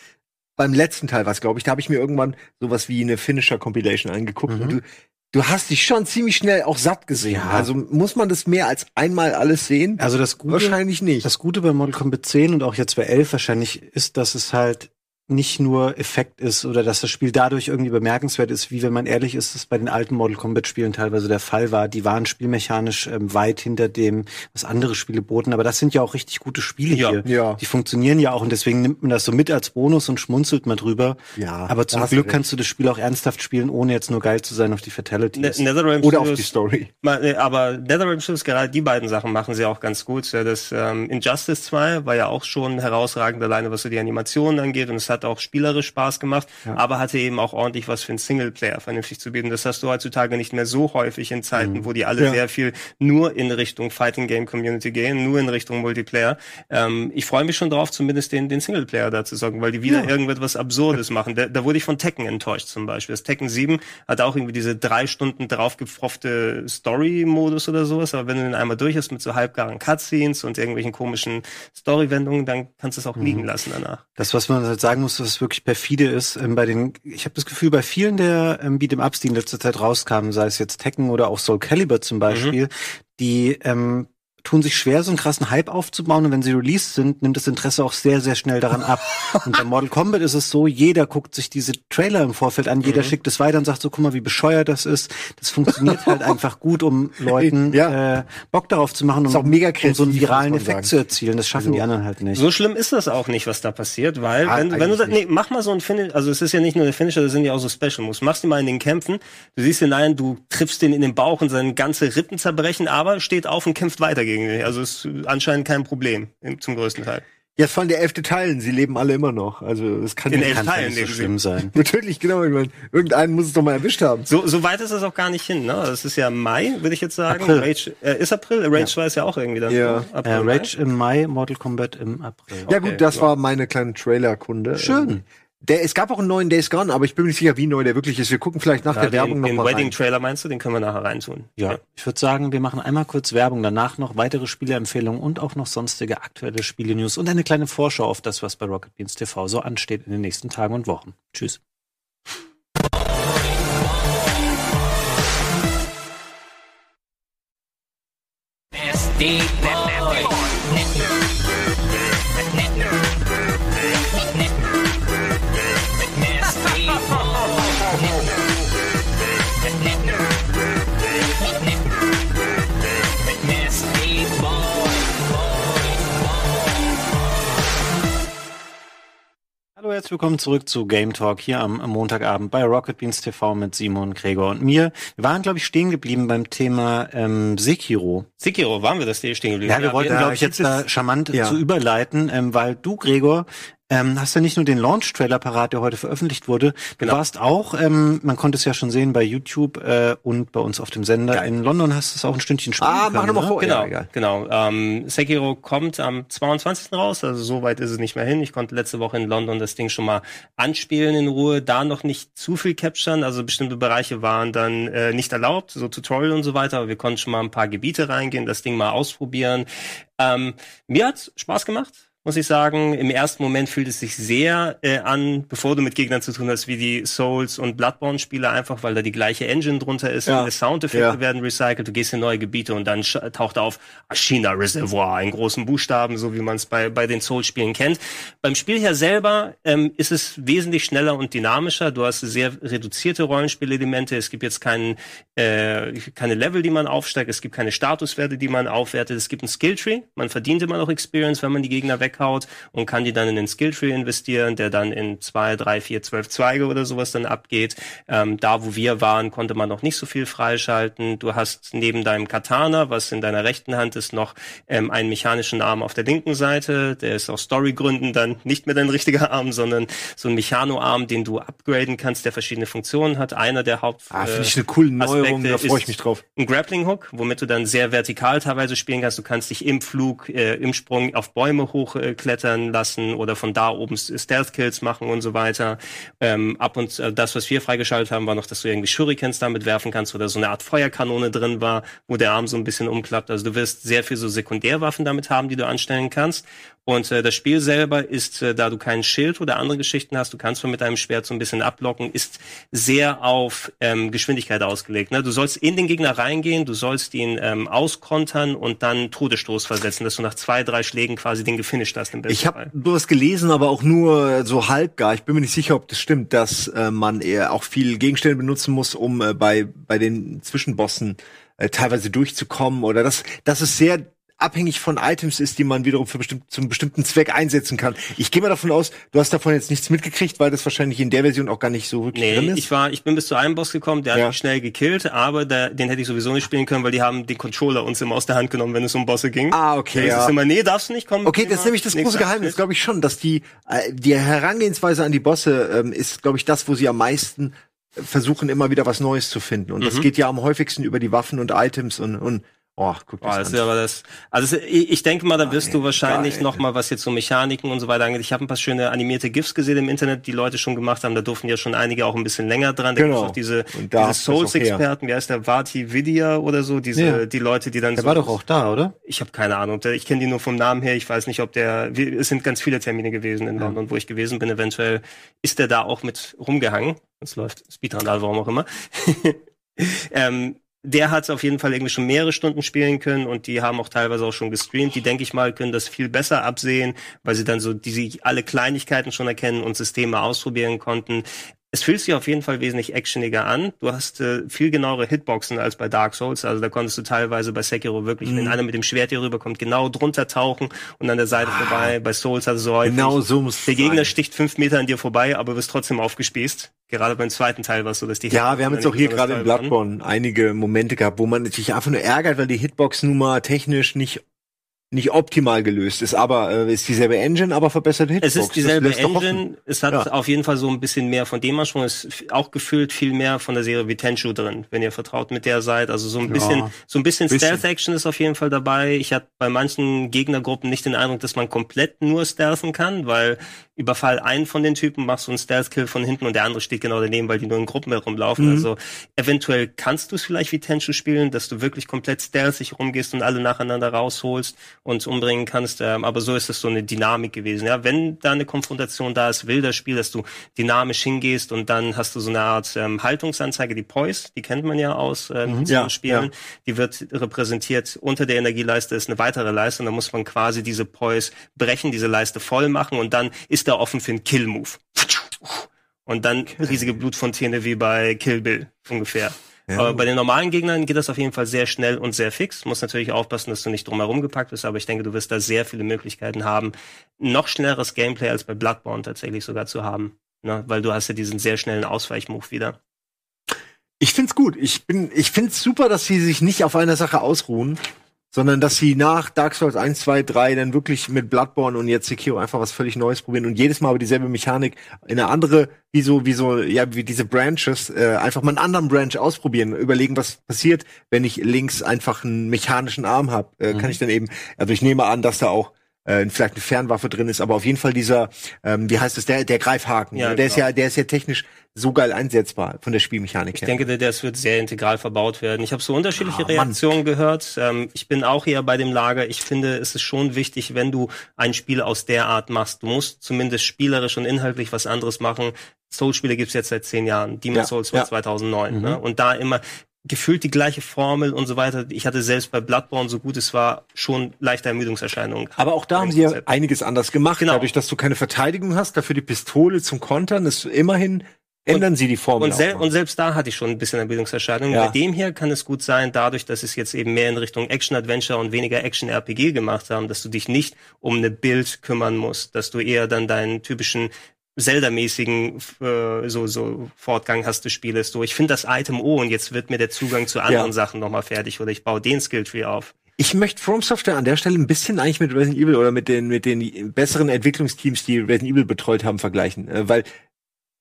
beim letzten Teil was, glaube ich, da habe ich mir irgendwann sowas wie eine Finisher-Compilation angeguckt. Mhm. Und du, du hast dich schon ziemlich schnell auch satt gesehen. Ja. Also muss man das mehr als einmal alles sehen? Also das Gute, Wahrscheinlich nicht. das Gute bei Mortal Kombat 10 und auch jetzt bei 11 wahrscheinlich ist, dass es halt nicht nur Effekt ist oder dass das Spiel dadurch irgendwie bemerkenswert ist, wie wenn man ehrlich ist, es bei den alten Mortal Kombat Spielen teilweise der Fall war. Die waren spielmechanisch ähm, weit hinter dem, was andere Spiele boten. Aber das sind ja auch richtig gute Spiele Ja. hier. Ja. Die funktionieren ja auch und deswegen nimmt man das so mit als Bonus und schmunzelt mal drüber. Ja, Aber zum Glück recht. kannst du das Spiel auch ernsthaft spielen, ohne jetzt nur geil zu sein auf die Fatalities. Ne- NetherRealm Oder auf Studios- die Story. Äh, Aber NetherRealm Studios, gerade die beiden Sachen machen sie auch ganz gut. Das ähm, Injustice 2 war ja auch schon herausragend, alleine was so die Animationen angeht und es hat auch spielerisch Spaß gemacht, aber hatte eben auch ordentlich was für einen Singleplayer vernünftig zu bieten. Das hast du heutzutage nicht mehr so häufig in Zeiten, wo die alle Ja. sehr viel nur in Richtung Fighting Game Community gehen, nur in Richtung Multiplayer. Ähm, ich freue mich schon drauf, zumindest den, den Singleplayer da zu sorgen, weil die wieder irgendetwas Absurdes machen. Da, da wurde ich von Tekken enttäuscht zum Beispiel. Das Tekken 7 hat auch irgendwie diese drei Stunden draufgepfropfte Story-Modus oder sowas, aber wenn du den einmal durch hast mit so halbgaren Cutscenes und irgendwelchen komischen Story-Wendungen, dann kannst du es auch liegen lassen danach. Das, was man halt sagen muss, dass es wirklich perfide ist, ähm, bei den, ich habe das Gefühl, bei vielen der ähm, Beat'em Ups, die in letzter Zeit rauskamen, sei es jetzt Tekken oder auch Soul Calibur zum Beispiel, die ähm, tun sich schwer, so einen krassen Hype aufzubauen und wenn sie released sind, nimmt das Interesse auch sehr, sehr schnell daran ab. und bei Mortal Kombat ist es so, jeder guckt sich diese Trailer im Vorfeld an, jeder schickt es weiter und sagt so, guck mal, wie bescheuert das ist. Das funktioniert halt einfach gut, um Leuten Ja. äh, Bock darauf zu machen, um, auch mega um so einen viralen Effekt sagen. zu erzielen. Das schaffen die anderen halt nicht. So schlimm ist das auch nicht, was da passiert, weil Ah, wenn, wenn du das, nee, mach mal so ein Finish, also es ist ja nicht nur der Finisher, das sind ja auch so Special Moves. Machst du mal in den Kämpfen, du siehst den einen, du triffst den in den Bauch und seine ganze Rippen zerbrechen, aber steht auf und kämpft weiter gegen dich. Also ist anscheinend kein Problem zum größten Teil. Ja, vor allem der elfte Teilen, sie leben alle immer noch. Also es kann In ja elf Kann ja Teilen nicht so leben sie. schlimm sein. Natürlich, genau. Ich meine, irgendeinen muss es doch mal erwischt haben. So, so weit ist es auch gar nicht hin, ne? Das ist ja Mai, würde ich jetzt sagen. April. Rage, äh, ist April? Rage war es ja auch irgendwie dann. Ja. ne? Äh, April, Mai. Rage im Mai, Mortal Kombat im April. Ja Okay, gut, das ja. war meine kleine Trailer-Kunde. Schön. Der, es gab auch einen neuen Days Gone, aber ich bin mir nicht sicher, wie neu der wirklich ist. Wir gucken vielleicht nach ja, der den, Werbung nochmal. Den noch Wedding-Trailer meinst du? Den können wir nachher reintun. Ja. Ich würde sagen, wir machen einmal kurz Werbung, danach noch weitere Spieleempfehlungen und auch noch sonstige aktuelle Spiele-News und eine kleine Vorschau auf das, was bei Rocket Beans TV so ansteht in den nächsten Tagen und Wochen. Tschüss. Deep, Hallo, herzlich willkommen zurück zu Game Talk hier am, Montagabend bei Rocket Beans TV mit Simon, Gregor und mir. Wir waren, glaube ich, stehen geblieben beim Thema ähm, Sekiro. Sekiro, waren wir das stehen geblieben? Ja, wir wollten, glaube ich, jetzt da charmant ja. zu überleiten, ähm, weil du, Gregor, ähm, hast ja nicht nur den Launch-Trailer parat, der heute veröffentlicht wurde. Genau. Du warst auch, ähm, man konnte es ja schon sehen bei YouTube äh, und bei uns auf dem Sender Geil. in London hast du es auch ein Stündchen spielen Ah, mach nochmal ne? vor. Genau, ja, genau. Ähm, Sekiro kommt am 22. raus, also so weit ist es nicht mehr hin. Ich konnte letzte Woche in London das Ding schon mal anspielen in Ruhe, da noch nicht zu viel capturen, also bestimmte Bereiche waren dann äh, nicht erlaubt, so Tutorial und so weiter, aber wir konnten schon mal ein paar Gebiete reingehen, das Ding mal ausprobieren. Ähm, mir hat Spaß gemacht muss ich sagen. Im ersten Moment fühlt es sich sehr äh, an, bevor du mit Gegnern zu tun hast, wie die Souls- und Bloodborne-Spiele, einfach weil da die gleiche Engine drunter ist. Ja. Soundeffekte ja. werden recycelt, du gehst in neue Gebiete und dann taucht auf Ashina Reservoir in großen Buchstaben, so wie man es bei, bei den Souls-Spielen kennt. Beim Spiel hier selber ähm, ist es wesentlich schneller und dynamischer. Du hast sehr reduzierte Rollenspielelemente. Es gibt jetzt keinen, äh, keine Level, die man aufsteigt. Es gibt keine Statuswerte, die man aufwertet. Es gibt ein Skilltree. Man verdient immer noch Experience, wenn man die Gegner weg weghaut und kann die dann in den Skilltree investieren, der dann in zwei, drei, vier, zwölf Zweige oder sowas dann abgeht. Ähm, da, wo wir waren, konnte man noch nicht so viel freischalten. Du hast neben deinem Katana, was in deiner rechten Hand ist, noch ähm, einen mechanischen Arm auf der linken Seite. Der ist aus Storygründen dann nicht mehr dein richtiger Arm, sondern so ein Mechano-Arm, den du upgraden kannst, der verschiedene Funktionen hat. Einer der Haupt Ah, finde ich eine coole Neuerung, da freue ich mich drauf. Ein Grappling-Hook, womit du dann sehr vertikal teilweise spielen kannst. Du kannst dich im Flug, äh, im Sprung auf Bäume hoch äh, klettern lassen oder von da oben Stealth-Kills machen und so weiter. Ähm, ab und äh, das, was wir freigeschaltet haben, war noch, dass du irgendwie Shurikens damit werfen kannst oder so eine Art Feuerkanone drin war, wo der Arm so ein bisschen umklappt. Also du wirst sehr viel so Sekundärwaffen damit haben, die du anstellen kannst. Und äh, das Spiel selber ist, äh, da du kein Schild oder andere Geschichten hast, du kannst nur mit deinem Schwert so ein bisschen ablocken, ist sehr auf ähm, Geschwindigkeit ausgelegt. Ne? Du sollst in den Gegner reingehen, du sollst ihn ähm, auskontern und dann Todesstoß versetzen, dass du nach zwei, drei Schlägen quasi den gefinisht hast. Im ich habe was gelesen, aber auch nur so halbgar. Ich bin mir nicht sicher, ob das stimmt, dass äh, man eher auch viel Gegenstände benutzen muss, um äh, bei, bei den Zwischenbossen äh, teilweise durchzukommen oder das, das ist sehr abhängig von Items ist, die man wiederum für bestimmt, zum bestimmten Zweck einsetzen kann. Ich gehe mal davon aus, du hast davon jetzt nichts mitgekriegt, weil das wahrscheinlich in der Version auch gar nicht so wirklich nee, drin ist. Ich war, ich bin bis zu einem Boss gekommen, der ja. hat mich schnell gekillt, aber der, den hätte ich sowieso nicht spielen können, weil die haben den Controller uns immer aus der Hand genommen, wenn es um Bosse ging. Ah, okay. Ja. ist immer, nee, darfst du nicht kommen. Okay, das ist nämlich das große Geheimnis, glaube ich schon, dass die, äh, die Herangehensweise an die Bosse ähm, ist, glaube ich, das, wo sie am meisten versuchen immer wieder was Neues zu finden. Und mhm. das geht ja am häufigsten über die Waffen und Items und, und Oh, guck das, oh, das an. Ist aber das, also ich denke mal, da wirst du wahrscheinlich geil. noch mal was jetzt so Mechaniken und so weiter angeht. Ich habe ein paar schöne animierte GIFs gesehen im Internet, die Leute schon gemacht haben. Da durften ja schon einige auch ein bisschen länger dran. Da genau. auch diese, diese Souls-Experten, wie heißt der, Vati Vidya oder so, diese, ja. die Leute, die dann der so. war doch auch da, oder? Ich habe keine Ahnung. Ich kenne die nur vom Namen her. Ich weiß nicht, ob der, es sind ganz viele Termine gewesen in London, ja. wo ich gewesen bin. Eventuell ist der da auch mit rumgehangen. Es läuft Speedrandal, warum auch immer. ähm, der hat auf jeden Fall irgendwie schon mehrere Stunden spielen können und die haben auch teilweise auch schon gestreamt. Die, denke ich mal, können das viel besser absehen, weil sie dann so diese alle Kleinigkeiten schon erkennen und Systeme ausprobieren konnten. Es fühlt sich auf jeden Fall wesentlich actioniger an. Du hast äh, viel genauere Hitboxen als bei Dark Souls. Also da konntest du teilweise bei Sekiro wirklich, mm. wenn mhm. einer mit dem Schwert hier rüberkommt, genau drunter tauchen und an der Seite ah, vorbei. Bei Souls also so häufig. Genau so muss Der Gegner sein. sticht fünf Meter an dir vorbei, aber wirst trotzdem aufgespießt. Gerade beim zweiten Teil war es so, dass die Ja, wir haben jetzt auch hier gerade in Bloodborne einige Momente gehabt, wo man sich einfach nur ärgert, weil die Hitbox-Nummer technisch nicht nicht optimal gelöst ist, aber äh, ist dieselbe Engine, aber verbesserte Hitbox. Es ist dieselbe Engine, es hat ja. auf jeden Fall so ein bisschen mehr von dem es ist auch gefühlt viel mehr von der Serie wie Tenchu drin, wenn ihr vertraut mit der seid, also so ein bisschen ja. so ein bisschen, bisschen. Stealth Action ist auf jeden Fall dabei. Ich hatte bei manchen Gegnergruppen nicht den Eindruck, dass man komplett nur stealthen kann, weil überfall einen von den Typen, machst du einen Stealth-Kill von hinten und der andere steht genau daneben, weil die nur in Gruppen herumlaufen. Mhm. Also eventuell kannst du es vielleicht wie Tenchu spielen, dass du wirklich komplett stealthig rumgehst und alle nacheinander rausholst und umbringen kannst. Ähm, aber so ist es so eine Dynamik gewesen. Ja, wenn da eine Konfrontation da ist, will das Spiel, dass du dynamisch hingehst und dann hast du so eine Art ähm, Haltungsanzeige, die Poise, die kennt man ja aus äh, mhm. ja, Spielen. Ja. Die wird repräsentiert unter der Energieleiste ist eine weitere Leiste und da muss man quasi diese Poise brechen, diese Leiste voll machen und dann ist da offen für einen Kill-Move. Und dann riesige Blutfontäne wie bei Kill Bill ungefähr. Ja. Aber bei den normalen Gegnern geht das auf jeden Fall sehr schnell und sehr fix. Muss natürlich aufpassen, dass du nicht drumherum gepackt bist, aber ich denke, du wirst da sehr viele Möglichkeiten haben, noch schnelleres Gameplay als bei Bloodborne tatsächlich sogar zu haben. Ne? Weil du hast ja diesen sehr schnellen Ausweichmove wieder. Ich find's gut. Ich bin, ich find's super, dass sie sich nicht auf einer Sache ausruhen, sondern dass sie nach Dark Souls 1, 2, 3 dann wirklich mit Bloodborne und jetzt Sekiro einfach was völlig Neues probieren und jedes Mal aber dieselbe Mechanik in eine andere, wie so, wie so, ja, wie diese Branches, äh, einfach mal einen anderen Branch ausprobieren, überlegen, was passiert, wenn ich links einfach einen mechanischen Arm habe, äh, mhm. kann ich dann eben, also ich nehme an, dass da auch äh, vielleicht eine Fernwaffe drin ist, aber auf jeden Fall dieser, ähm, wie heißt es, der, der Greifhaken. Ja, der genau. ist ja, der ist ja technisch so geil einsetzbar von der Spielmechanik ich her. Ich denke, das wird sehr integral verbaut werden. Ich habe so unterschiedliche ah, Reaktionen gehört. Ähm, ich bin auch eher bei dem Lager. Ich finde, es ist schon wichtig, wenn du ein Spiel aus der Art machst. Du musst zumindest spielerisch und inhaltlich was anderes machen. Soul-Spiele gibt's jetzt seit zehn Jahren. Demon's ja, Souls war ja. 2009. Mhm. Ne? Und da immer gefühlt die gleiche Formel und so weiter. Ich hatte selbst bei Bloodborne, so gut es war, schon leichte Ermüdungserscheinungen. Aber auch da haben sie ja einiges anders gemacht. Genau. Dadurch, dass du keine Verteidigung hast, dafür die Pistole zum Kontern, ist immerhin ändern und, sie die Formel. Und, sel und, selbst da hatte ich schon ein bisschen Ermüdungserscheinungen. Ja. Bei dem hier kann es gut sein, dadurch, dass es jetzt eben mehr in Richtung Action-Adventure und weniger Action-RPG gemacht haben, dass du dich nicht um eine Bild kümmern musst, dass du eher dann deinen typischen Zelda-mäßigen äh, so, so Fortgang hast du spielest. So, ich finde das Item, oh, und jetzt wird mir der Zugang zu anderen ja. Sachen nochmal fertig oder ich baue den Skilltree auf. Ich möchte From Software an der Stelle ein bisschen eigentlich mit Resident Evil oder mit den, mit den besseren Entwicklungsteams, die Resident Evil betreut haben, vergleichen. Äh, weil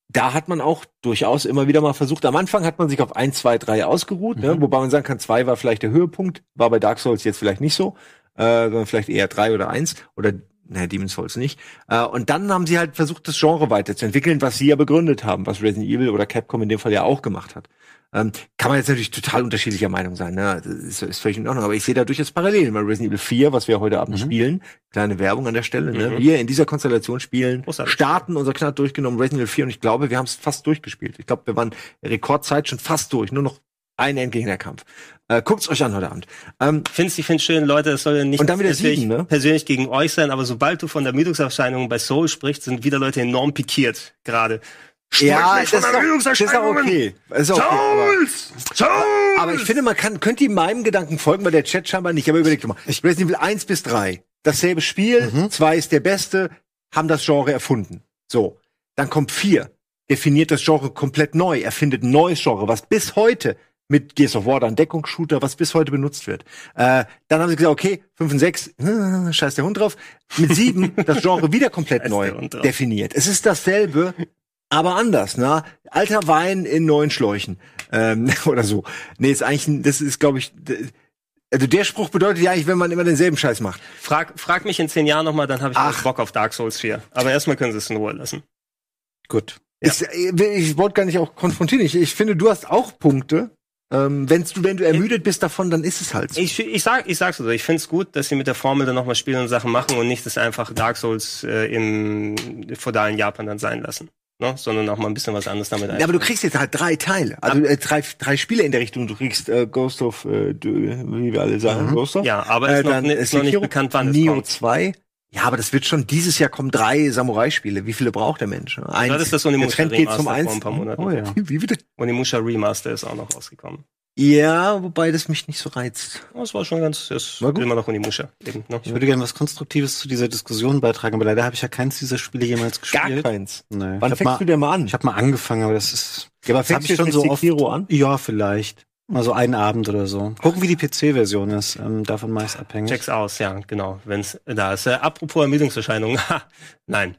da hat man auch durchaus immer wieder mal versucht. Am Anfang hat man sich auf 1, 2, 3 ausgeruht, ne? mhm. ne? wobei man sagen kann, 2 war vielleicht der Höhepunkt, war bei Dark Souls jetzt vielleicht nicht so, äh, sondern vielleicht eher 3 oder 1 oder naja, Demon's Souls nicht. Äh, und dann haben sie halt versucht, das Genre weiterzuentwickeln, was sie ja begründet haben, was Resident Evil oder Capcom in dem Fall ja auch gemacht hat. Ähm, kann man jetzt natürlich total unterschiedlicher Meinung sein, ne? Das ist, ist völlig in Ordnung, aber ich sehe da durchaus Parallelen. Bei Resident Evil 4, was wir heute Abend mhm. spielen, kleine Werbung an der Stelle, ne? Mhm. Wir in dieser Konstellation spielen, starten unser knapp durchgenommen Resident Evil 4 und ich glaube, wir haben es fast durchgespielt. Ich glaube, wir waren Rekordzeit schon fast durch, nur noch ein Endgegnerkampf. Äh, guckt's euch an heute Abend. Ähm, find's, ich finde schön, Leute, es soll ja nicht und dann wieder sieben, ne? persönlich gegen euch sein, aber sobald du von der Müdungserscheinung bei Soul sprichst, sind wieder Leute enorm pikiert gerade. Ja, das ist, doch, das ist auch okay. Souls! Aber, Souls! aber ich finde, man kann, könnte ihm meinem Gedanken folgen, weil der Chat scheinbar nicht. Aber überlegt mal. Resident Evil 1 bis 3. Dasselbe Spiel. Mhm. 2 ist der beste. Haben das Genre erfunden. So. Dann kommt 4. Definiert das Genre komplett neu. Erfindet ein neues Genre, was bis heute mit Gears of War, ein Deckungsshooter, was bis heute benutzt wird. Äh, dann haben sie gesagt, okay, 5 und 6, äh, scheiß der Hund drauf. Mit 7 das Genre wieder komplett neu definiert. Es ist dasselbe, aber anders, ne? Alter Wein in neuen Schläuchen ähm, oder so. Nee, ist eigentlich, das ist, glaube ich, also der Spruch bedeutet ja eigentlich, wenn man immer denselben Scheiß macht. Frag, frag mich in zehn Jahren nochmal, dann habe ich Ach. Bock auf Dark Souls 4. Aber erstmal können sie es in Ruhe lassen. Gut. Ja. Ich, ich wollte gar nicht auch konfrontieren. Ich, ich finde, du hast auch Punkte, ähm, wenn's du, wenn du ermüdet bist davon, dann ist es halt so. Ich, ich, sag, ich sag's so. Ich find's gut, dass sie mit der Formel dann nochmal spielen und Sachen machen und nicht das einfach Dark Souls äh, im feudalen Japan dann sein lassen. Ne? sondern auch mal ein bisschen was anderes damit Ja, aber du kriegst jetzt halt drei Teile, also äh, drei, drei Spiele in der Richtung. Du kriegst äh, Ghost of, äh, wie wir alle sagen, mhm. Ghost of. Ja, aber äh, ist, noch, ist noch nicht bekannt, wann Neo es kommt. 2. Ja, aber das wird schon dieses Jahr kommen drei Samurai-Spiele. Wie viele braucht der Mensch? Eins. Das ist das Onimusha Remaster geht zum vor ein paar Monaten. Oh ja. Wie bitte? Onimusha Remaster ist auch noch rausgekommen. Ja, wobei das mich nicht so reizt. Das war schon ganz, das war gut. immer noch in die Musche. Eben, ne? Ich würde gerne was Konstruktives zu dieser Diskussion beitragen, aber leider habe ich ja keins dieser Spiele jemals gespielt. Gar keins. Nee. Wann fängst mal, du denn mal an? Ich habe mal angefangen, aber das ist. Ja, aber fängst du schon so oft an? Ja, vielleicht. Mal so einen Abend oder so. Gucken, wie die PC-Version ist. Ähm, davon meist abhängig. Check's aus, ja, genau. Wenn's da ist. Äh, apropos Ermüdungserscheinungen. Nein.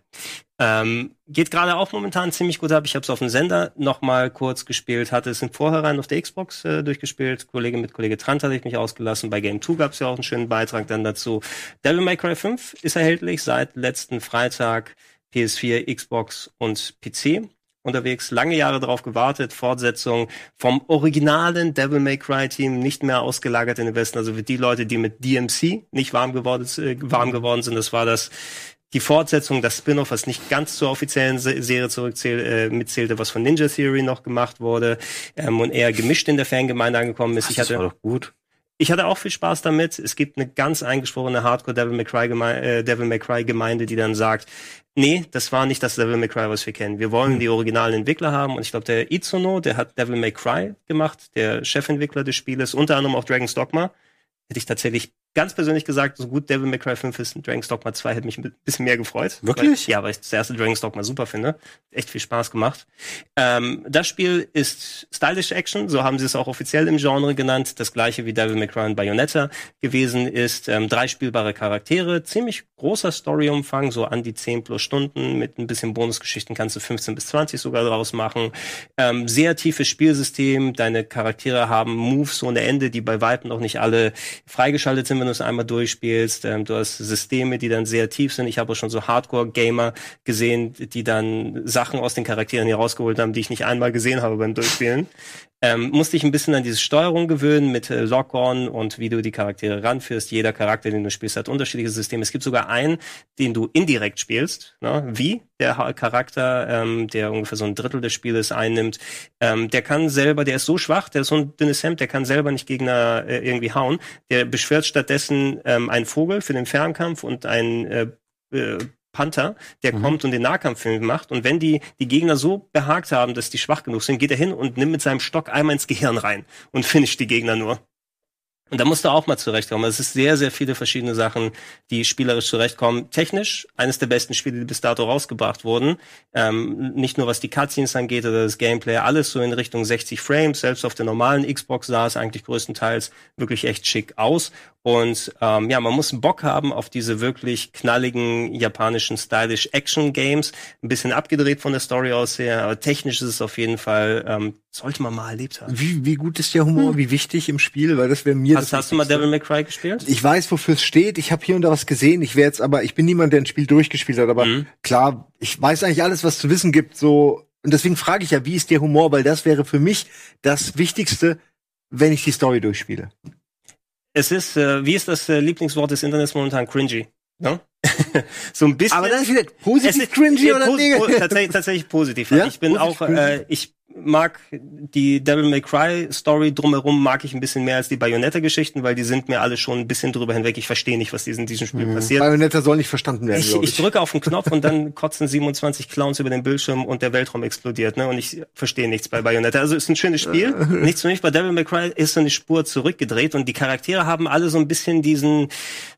Ähm, geht gerade auch momentan ziemlich gut ab. Ich habe es auf dem Sender noch mal kurz gespielt, hatte es im Vorhinein auf der Xbox äh, durchgespielt. Kollege mit Kollege Trant hatte ich mich ausgelassen. Bei Game 2 gab es ja auch einen schönen Beitrag dann dazu. Devil May Cry 5 ist erhältlich seit letzten Freitag PS4, Xbox und PC unterwegs, lange Jahre darauf gewartet, Fortsetzung vom originalen Devil May Cry Team, nicht mehr ausgelagert in den Westen, also für die Leute, die mit DMC nicht warm geworden, äh, warm geworden sind, das war das die Fortsetzung, das Spin-off, was nicht ganz zur offiziellen Serie zurückzählt, äh, mitzählte, was von Ninja Theory noch gemacht wurde ähm, und eher gemischt in der Fangemeinde angekommen ist. Ach, ich hatte, das war doch gut. ich hatte auch viel Spaß damit. Es gibt eine ganz eingeschworene Hardcore Devil May Cry, Geme äh, Devil May Cry Gemeinde, die dann sagt, nee, das war nicht das Devil May Cry, was wir kennen. Wir wollen mhm. die originalen Entwickler haben und ich glaube, der Itsuno, der hat Devil May Cry gemacht, der Chefentwickler des Spieles, unter anderem auch Dragon's Dogma. Hätte ich tatsächlich ganz persönlich gesagt, so gut Devil May Cry 5 ist, Dragon's Dogma 2 hätte mich ein bisschen mehr gefreut. Wirklich? Weil, ja, weil ich das erste Dragon's Dogma super finde. Echt viel Spaß gemacht. Ähm, das Spiel ist Stylish Action, so haben sie es auch offiziell im Genre genannt. Das gleiche wie Devil May Cry und Bayonetta gewesen ist. Ähm, drei spielbare Charaktere, ziemlich großer Storyumfang, so an die 10 plus Stunden. Mit ein bisschen Bonusgeschichten kannst du 15 bis 20 sogar draus machen. Ähm, sehr tiefes Spielsystem. Deine Charaktere haben Moves ohne Ende, die bei Weitem noch nicht alle freigeschaltet sind wenn du es einmal durchspielst. Ähm, du hast Systeme, die dann sehr tief sind. Ich habe auch schon so Hardcore-Gamer gesehen, die dann Sachen aus den Charakteren hier rausgeholt haben, die ich nicht einmal gesehen habe beim Durchspielen. Ähm, musste ich ein bisschen an diese Steuerung gewöhnen mit äh, Lock-on und wie du die Charaktere ranführst. Jeder Charakter, den du spielst, hat unterschiedliche Systeme. Es gibt sogar einen, den du indirekt spielst, ne? wie der Charakter, ähm, der ungefähr so ein Drittel des Spieles einnimmt. Ähm, der kann selber, der ist so schwach, der ist so ein dünnes Hemd, der kann selber nicht Gegner äh, irgendwie hauen. Der beschwört stattdessen ähm, einen Vogel für den Fernkampf und ein äh, äh, Panther, der mhm. kommt und den Nahkampffilm macht. Und wenn die die Gegner so behagt haben, dass die schwach genug sind, geht er hin und nimmt mit seinem Stock einmal ins Gehirn rein und finisht die Gegner nur. Und da musst du auch mal zurechtkommen. Es ist sehr, sehr viele verschiedene Sachen, die spielerisch zurechtkommen. Technisch eines der besten Spiele, die bis dato rausgebracht wurden. Ähm, nicht nur was die Cutscenes angeht oder das Gameplay, alles so in Richtung 60 Frames. Selbst auf der normalen Xbox sah es eigentlich größtenteils wirklich echt schick aus. Und ähm, ja, man muss Bock haben auf diese wirklich knalligen japanischen stylish Action Games. Ein bisschen abgedreht von der Story aus her, aber technisch ist es auf jeden Fall, ähm, sollte man mal erlebt haben. Wie, wie gut ist der Humor, hm. wie wichtig im Spiel? Weil das wäre mir. Hast, hast du mal Devil May Cry gespielt? Ich weiß, wofür es steht. Ich habe hier und da was gesehen. Ich wäre jetzt aber, ich bin niemand, der ein Spiel durchgespielt hat, aber mhm. klar, ich weiß eigentlich alles, was zu wissen gibt. So und deswegen frage ich ja, wie ist der Humor? Weil das wäre für mich das Wichtigste, wenn ich die Story durchspiele. Es ist, äh, wie ist das äh, Lieblingswort des Internets momentan? Cringy. Ja? so ein bisschen. Aber dann ist wieder positiv ist, cringy oder po, tatsächlich, tatsächlich positiv. Ja? Ich bin positiv auch, äh, ich mag die Devil May Cry Story drumherum mag ich ein bisschen mehr als die Bayonetta-Geschichten, weil die sind mir alle schon ein bisschen drüber hinweg. Ich verstehe nicht, was in diesem Spiel mhm. passiert. Bayonetta soll nicht verstanden werden. Ich, ich. ich drücke auf den Knopf und dann kotzen 27 Clowns über den Bildschirm und der Weltraum explodiert, ne? Und ich verstehe nichts bei Bayonetta. Also ist ein schönes Spiel. nichts für mich. Bei Devil May Cry ist so eine Spur zurückgedreht und die Charaktere haben alle so ein bisschen diesen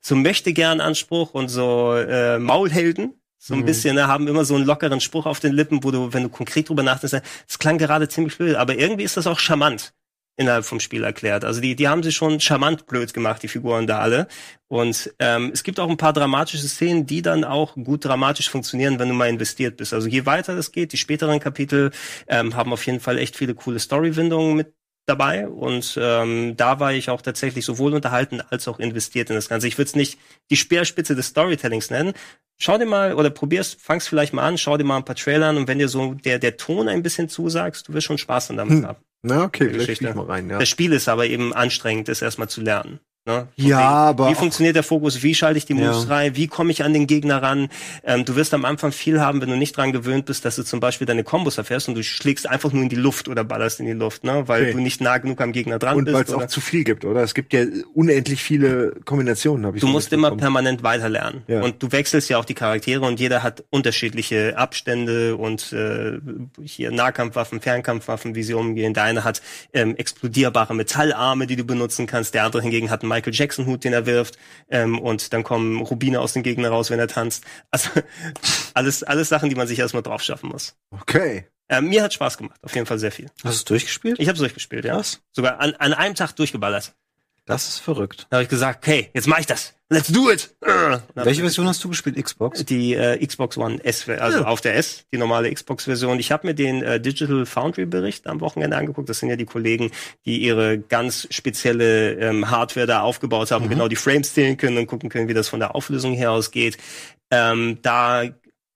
so möchte gern Anspruch und so äh, Maulhelden so ein mhm. bisschen, ne, haben immer so einen lockeren Spruch auf den Lippen, wo du, wenn du konkret drüber nachdenkst, es klang gerade ziemlich blöd, aber irgendwie ist das auch charmant innerhalb vom Spiel erklärt. Also die, die haben sich schon charmant blöd gemacht, die Figuren da alle. Und ähm, es gibt auch ein paar dramatische Szenen, die dann auch gut dramatisch funktionieren, wenn du mal investiert bist. Also je weiter das geht, die späteren Kapitel ähm, haben auf jeden Fall echt viele coole Story-Windungen mit dabei und ähm, da war ich auch tatsächlich sowohl unterhalten als auch investiert in das Ganze. Ich würde es nicht die Speerspitze des Storytellings nennen. Schau dir mal oder probier's, fang's vielleicht mal an, schau dir mal ein paar Trailer an und wenn dir so der der Ton ein bisschen zusagst, du wirst schon Spaß damit hm. haben. Na okay, vielleicht mal rein. Ja. Das Spiel ist aber eben anstrengend, das erstmal zu lernen. Ne? Ja, aber wie funktioniert der Fokus? Wie schalte ich die Moves ja. rein? Wie komme ich an den Gegner ran? Ähm, du wirst am Anfang viel haben, wenn du nicht dran gewöhnt bist, dass du zum Beispiel deine Kombos erfährst und du schlägst einfach nur in die Luft oder ballerst in die Luft, ne? weil okay. du nicht nah genug am Gegner dran und bist. Und weil es auch zu viel gibt, oder? Es gibt ja unendlich viele Kombinationen, habe ich Du musst immer permanent weiterlernen ja. und du wechselst ja auch die Charaktere und jeder hat unterschiedliche Abstände und äh, hier Nahkampfwaffen, Fernkampfwaffen, wie sie umgehen. Der eine hat ähm, explodierbare Metallarme, die du benutzen kannst. Der andere hingegen hat einen Michael Jackson Hut, den er wirft. Ähm, und dann kommen Rubine aus den Gegnern raus, wenn er tanzt. Also alles, alles Sachen, die man sich erstmal drauf schaffen muss. Okay. Ähm, mir hat Spaß gemacht, auf jeden Fall sehr viel. Hast du es durchgespielt? Ich habe es durchgespielt, ja. Was? Sogar an, an einem Tag durchgeballert. Das ist verrückt. Da habe ich gesagt, okay, jetzt mach ich das. Let's do it. Welche Version hast du gespielt? Xbox? Die äh, Xbox One S, also ja. auf der S, die normale Xbox-Version. Ich habe mir den äh, Digital Foundry-Bericht am Wochenende angeguckt. Das sind ja die Kollegen, die ihre ganz spezielle ähm, Hardware da aufgebaut haben, mhm. genau die Frames zählen können und gucken können, wie das von der Auflösung her ausgeht. Ähm, da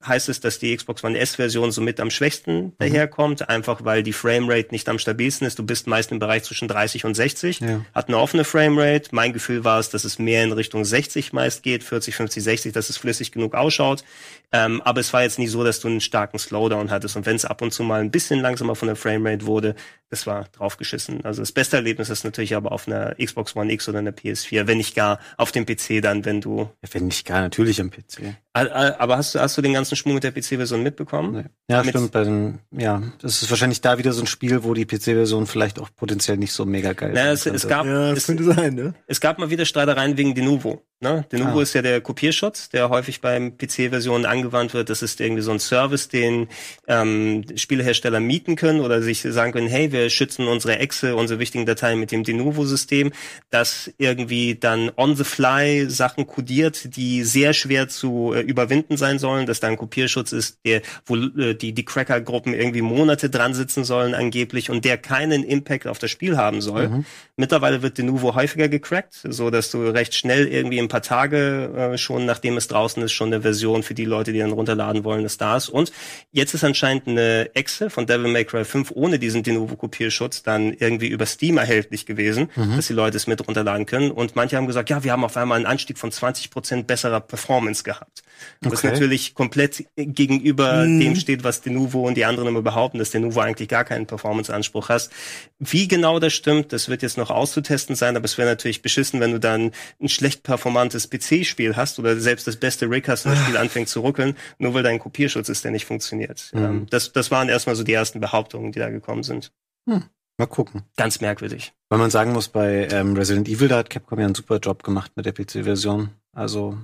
heißt es, dass die Xbox One S-Version somit am schwächsten mhm. daherkommt, einfach weil die Framerate nicht am stabilsten ist. Du bist meist im Bereich zwischen 30 und 60, ja. hat eine offene Framerate. Mein Gefühl war es, dass es mehr in Richtung 60 meist geht, 40, 50, 60, dass es flüssig genug ausschaut. Ähm, aber es war jetzt nie so, dass du einen starken Slowdown hattest. Und wenn es ab und zu mal ein bisschen langsamer von der Framerate wurde, das war draufgeschissen. Also das beste Erlebnis ist natürlich aber auf einer Xbox One X oder einer PS4, wenn nicht gar auf dem PC dann, wenn du. Ja, wenn nicht gar, natürlich am PC. Aber hast du, hast du den ganzen Schmuck mit der PC-Version mitbekommen? Nee. Ja, mit stimmt. Bei den, ja, das ist wahrscheinlich da wieder so ein Spiel, wo die PC-Version vielleicht auch potenziell nicht so mega geil ist. es, es gab, ja, es, könnte sein, ne? Es gab mal wieder Streitereien wegen Denuvo. Ne? Denuvo ah. ist ja der Kopierschutz, der häufig beim PC-Versionen angewandt wird. Das ist irgendwie so ein Service, den ähm, Spielehersteller mieten können oder sich sagen können, hey, wir schützen unsere Exe, unsere wichtigen Dateien mit dem Denuvo-System, das irgendwie dann on the fly Sachen kodiert, die sehr schwer zu äh, überwinden sein sollen, dass da ein Kopierschutz ist, der, wo äh, die, die Cracker-Gruppen irgendwie Monate dran sitzen sollen angeblich und der keinen Impact auf das Spiel haben soll. Mhm. Mittlerweile wird Denuvo häufiger gecrackt, so dass du recht schnell irgendwie ein paar Tage äh, schon, nachdem es draußen ist, schon eine Version für die Leute, die dann runterladen wollen, ist da ist. Und jetzt ist anscheinend eine Exe von Devil May Cry 5 ohne diesen Denuvo-Kopierschutz dann irgendwie über Steam erhältlich gewesen, mhm. dass die Leute es mit runterladen können. Und manche haben gesagt, ja, wir haben auf einmal einen Anstieg von 20 Prozent besserer Performance gehabt. Okay. Was natürlich komplett gegenüber mm. dem steht, was Denuvo und die anderen immer behaupten, dass Denuvo eigentlich gar keinen Performance-Anspruch hast. Wie genau das stimmt, das wird jetzt noch auszutesten sein, aber es wäre natürlich beschissen, wenn du dann ein schlecht performantes PC-Spiel hast oder selbst das beste Rig hast und das Spiel anfängt zu ruckeln, nur weil dein Kopierschutz ist, der nicht funktioniert. Mm. Das, das waren erstmal so die ersten Behauptungen, die da gekommen sind. Hm. Mal gucken. Ganz merkwürdig. Weil man sagen muss, bei ähm, Resident Evil, da hat Capcom ja einen super Job gemacht mit der PC-Version. Also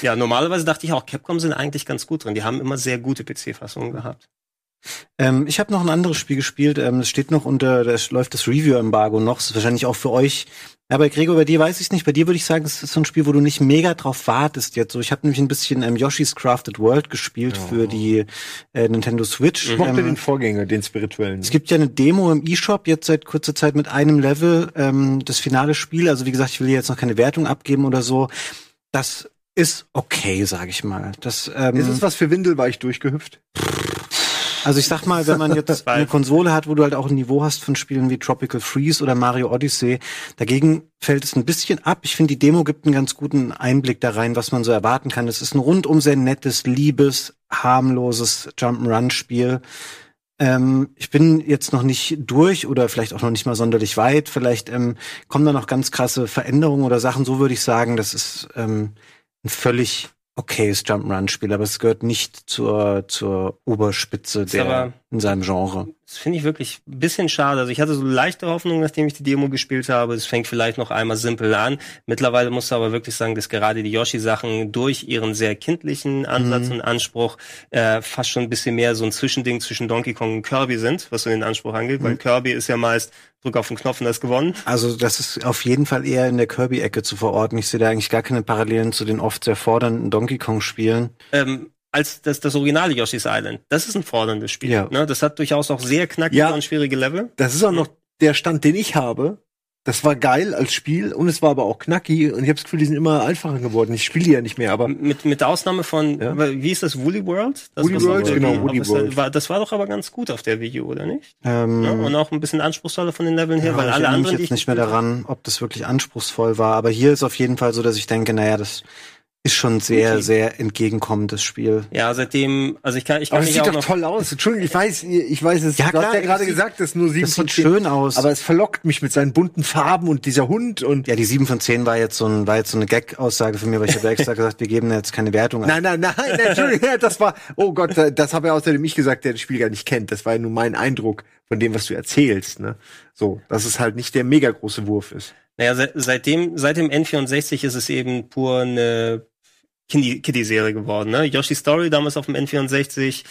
ja, normalerweise dachte ich auch, Capcom sind eigentlich ganz gut drin. Die haben immer sehr gute PC-Fassungen gehabt. Ähm, ich habe noch ein anderes Spiel gespielt. Ähm, es steht noch unter, da läuft das Review-Embargo noch. Das ist wahrscheinlich auch für euch. Ja, bei Gregor, bei dir weiß ich nicht. Bei dir würde ich sagen, es ist so ein Spiel, wo du nicht mega drauf wartest jetzt. So, ich habe nämlich ein bisschen ähm, Yoshi's Crafted World gespielt oh. für die äh, Nintendo Switch. Ich mochte ähm, den Vorgänger, den spirituellen. Es gibt ja eine Demo im eShop jetzt seit kurzer Zeit mit einem Level. Ähm, das finale Spiel. Also wie gesagt, ich will jetzt noch keine Wertung abgeben oder so. Das ist okay, sag ich mal. Das ähm, ist es was für Windelweich durchgehüpft? Also ich sag mal, wenn man jetzt eine Konsole hat, wo du halt auch ein Niveau hast von Spielen wie Tropical Freeze oder Mario Odyssey, dagegen fällt es ein bisschen ab. Ich finde, die Demo gibt einen ganz guten Einblick da rein, was man so erwarten kann. Es ist ein rundum sehr nettes, liebes, harmloses Jump'n'Run-Spiel. Ähm, ich bin jetzt noch nicht durch oder vielleicht auch noch nicht mal sonderlich weit. Vielleicht ähm, kommen da noch ganz krasse Veränderungen oder Sachen. So würde ich sagen, das ist ähm, ein völlig okayes Jump'n'Run-Spiel, aber es gehört nicht zur, zur Oberspitze der in seinem Genre. Das finde ich wirklich ein bisschen schade. Also ich hatte so leichte Hoffnung, nachdem ich die Demo gespielt habe. Es fängt vielleicht noch einmal simpel an. Mittlerweile musst du aber wirklich sagen, dass gerade die Yoshi-Sachen durch ihren sehr kindlichen Ansatz mhm. und Anspruch äh, fast schon ein bisschen mehr so ein Zwischending zwischen Donkey Kong und Kirby sind, was so den Anspruch angeht. Mhm. Weil Kirby ist ja meist drück auf den Knopf und das gewonnen. Also das ist auf jeden Fall eher in der Kirby-Ecke zu verorten. Ich sehe da eigentlich gar keine Parallelen zu den oft sehr fordernden Donkey Kong-Spielen. Ähm, als das, das originale Yoshi's Island. Das ist ein forderndes Spiel. Ja. Ne? Das hat durchaus auch sehr knackige ja, und schwierige Level. Das ist auch noch der Stand, den ich habe. Das war geil als Spiel und es war aber auch knackig und ich habe das Gefühl, die sind immer einfacher geworden. Ich spiele die ja nicht mehr, aber mit mit der Ausnahme von ja? wie ist das Woolly World? Das Woolly World, genau, Woolly World. War, das war doch aber ganz gut auf der Wii U, oder nicht? Ähm, ja, und auch ein bisschen anspruchsvoller von den Leveln her, ja, weil alle anderen ich jetzt nicht mehr daran, ob das wirklich anspruchsvoll war, aber hier ist auf jeden Fall so, dass ich denke, naja, das ist schon sehr, okay. sehr entgegenkommendes Spiel. Ja, seitdem, also ich kann, ich kann aber es sieht doch toll aus. Entschuldigung, ich weiß, ich weiß es. Ja, du klar, hast ja gerade gesagt, dass nur sieben das sieht schön aus. Aber es verlockt mich mit seinen bunten Farben und dieser Hund und. Ja, die sieben von zehn war jetzt so ein, war jetzt so eine Gag-Aussage von mir, weil ich habe extra gesagt, wir geben jetzt keine Wertung. Nein, nein, nein, nein Entschuldigung, das war, oh Gott, das habe ja außerdem ich gesagt, der das Spiel gar nicht kennt. Das war ja nur mein Eindruck von dem, was du erzählst, ne? So, dass es halt nicht der mega große Wurf ist. Naja, se seitdem, seit dem N64 ist es eben pur eine Kitty-Serie geworden. Ne? Yoshi Story damals auf dem N64,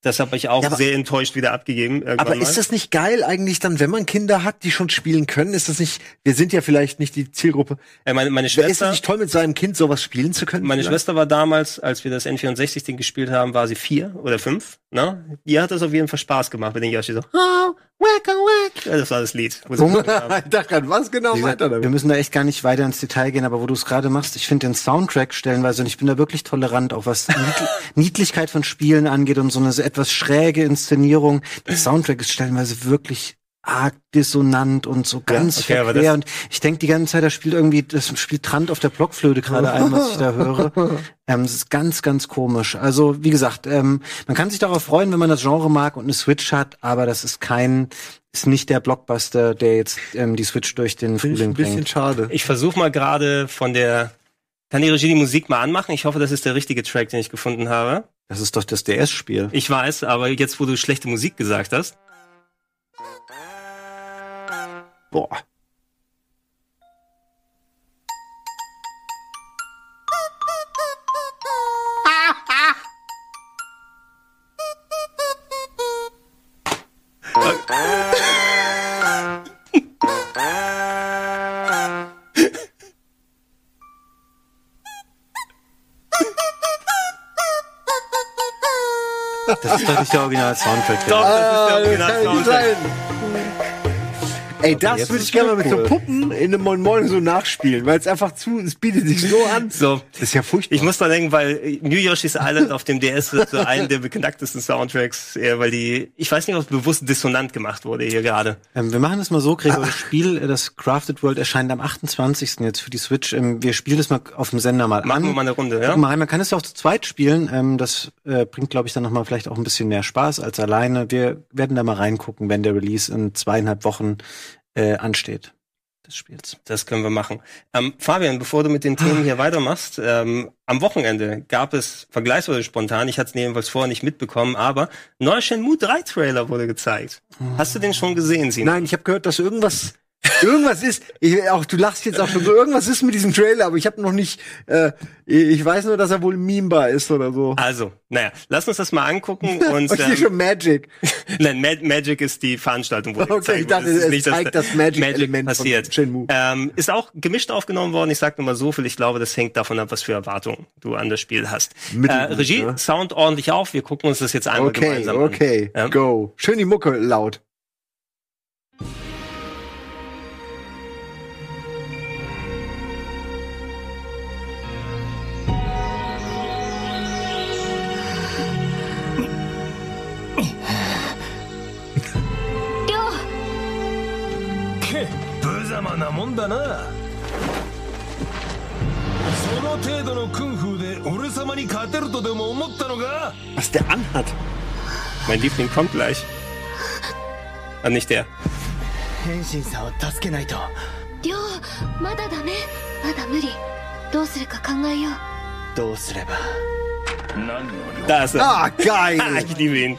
das habe ich auch ja, aber, sehr enttäuscht wieder abgegeben. Aber ist das nicht geil eigentlich dann, wenn man Kinder hat, die schon spielen können? Ist das nicht, wir sind ja vielleicht nicht die Zielgruppe. Äh, meine, meine Schwester, ist das nicht toll, mit seinem Kind sowas spielen zu können? Meine vielleicht? Schwester war damals, als wir das N64-Ding gespielt haben, war sie vier oder fünf. Ne? Die hat das auf jeden Fall Spaß gemacht mit den Yoshi so. Ah, Wacka Wack. Ja, das war das Lied. ich dachte gerade, was genau gesagt, Wir müssen da echt gar nicht weiter ins Detail gehen, aber wo du es gerade machst, ich finde den Soundtrack stellenweise, und ich bin da wirklich tolerant, auch was Niedlichkeit von Spielen angeht und so eine etwas schräge Inszenierung. Der Soundtrack ist stellenweise wirklich arg dissonant und so ganz ja, okay, verquer. Und ich denke die ganze Zeit, das spielt irgendwie, das spielt Trant auf der Blockflöte gerade ein, was ich da höre. Ähm, das ist ganz, ganz komisch. Also, wie gesagt, ähm, man kann sich darauf freuen, wenn man das Genre mag und eine Switch hat, aber das ist kein, ist nicht der Blockbuster, der jetzt ähm, die Switch durch den Find Frühling bringt. Ein bisschen schade. Ich versuche mal gerade von der, kann die Regie die Musik mal anmachen? Ich hoffe, das ist der richtige Track, den ich gefunden habe. Das ist doch das DS-Spiel. Ich weiß, aber jetzt, wo du schlechte Musik gesagt hast. Boah. Das ist doch nicht der Original-Soundtrack. Doch, das ist der ah, Original-Soundtrack. Ey, das würde ich gerne mal mit cool. so Puppen in einem Moin Moin so nachspielen, weil es einfach zu, es bietet sich so an. So. Das ist ja furchtbar. Ich muss da denken, weil New Yoshi's Island auf dem DS wird so einen der beknacktesten Soundtracks, eher, weil die, ich weiß nicht, ob es bewusst dissonant gemacht wurde hier gerade. Ähm, wir machen das mal so, Gregor, das Spiel, äh, das Crafted World erscheint am 28. jetzt für die Switch. Ähm, wir spielen das mal auf dem Sender mal machen an. wir mal eine Runde, ja? Mal, man kann es ja auch zu zweit spielen. Ähm, das äh, bringt, glaube ich, dann nochmal vielleicht auch ein bisschen mehr Spaß als alleine. Wir werden da mal reingucken, wenn der Release in zweieinhalb Wochen äh, ansteht des Spiels. Das können wir machen. Ähm, Fabian, bevor du mit den Themen hier weitermachst, ähm, am Wochenende gab es vergleichsweise spontan, ich hatte es jedenfalls vorher nicht mitbekommen, aber neuer Shenmue 3 Trailer wurde gezeigt. Hast du den schon gesehen, Sina? Nein, ich habe gehört, dass irgendwas Irgendwas ist, ich, auch du lachst jetzt auch schon so, irgendwas ist mit diesem Trailer, aber ich habe noch nicht, äh, ich weiß nur, dass er wohl memebar ist oder so. Also, naja, lass uns das mal angucken und. ich ähm, schon Magic. Nein, Mag Magic ist die Veranstaltung, wo Okay, ich dachte, es nicht, zeigt das, das Magic, Magic passiert. Ähm, ist auch gemischt aufgenommen worden. Ich sag nur mal so viel. Ich glaube, das hängt davon ab, was für Erwartungen du an das Spiel hast. Äh, Regie, ne? Sound ordentlich auf. Wir gucken uns das jetzt einmal okay, gemeinsam okay. an. Okay, okay, go. Schön die Mucke laut. んだなその程度のクンフーで俺様に勝てるとでも思ったのか Was der anhat? Mein Liebling kommt gleich. Ah, nicht der. 変身さんを助けないと。りょう、まだダメ。まだ無理。どうするか考えよう。どうすれば。Da ist er. Ah, geil. ich liebe ihn.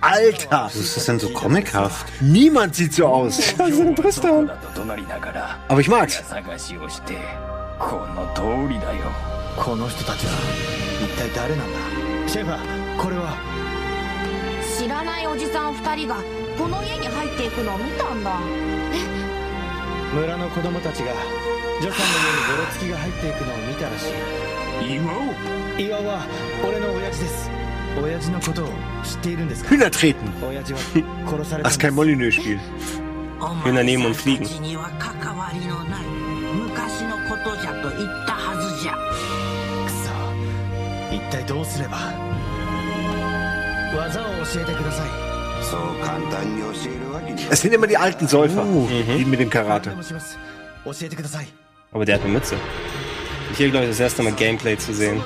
Alter! Was ist das denn so comichaft? Niemand sieht so aus. Das ist ein Tristan. Aber ich mag's. この人たちは一体誰なんだ？シェファーこれは知らないおじさん2人がこの家に入っていくのを見たんだえ？村の子供たちがジョさんの家にゴロつきが入っていくのを見たらしい 岩尾岩尾は俺の親父です Hühner treten. Das ist kein Molyneux-Spiel. Hühner nehmen und fliegen. Es sind immer die alten Säufer, uh, die mit dem Karate. Aber der hat eine Mütze. Hier, glaube ich, das erste Mal Gameplay zu sehen.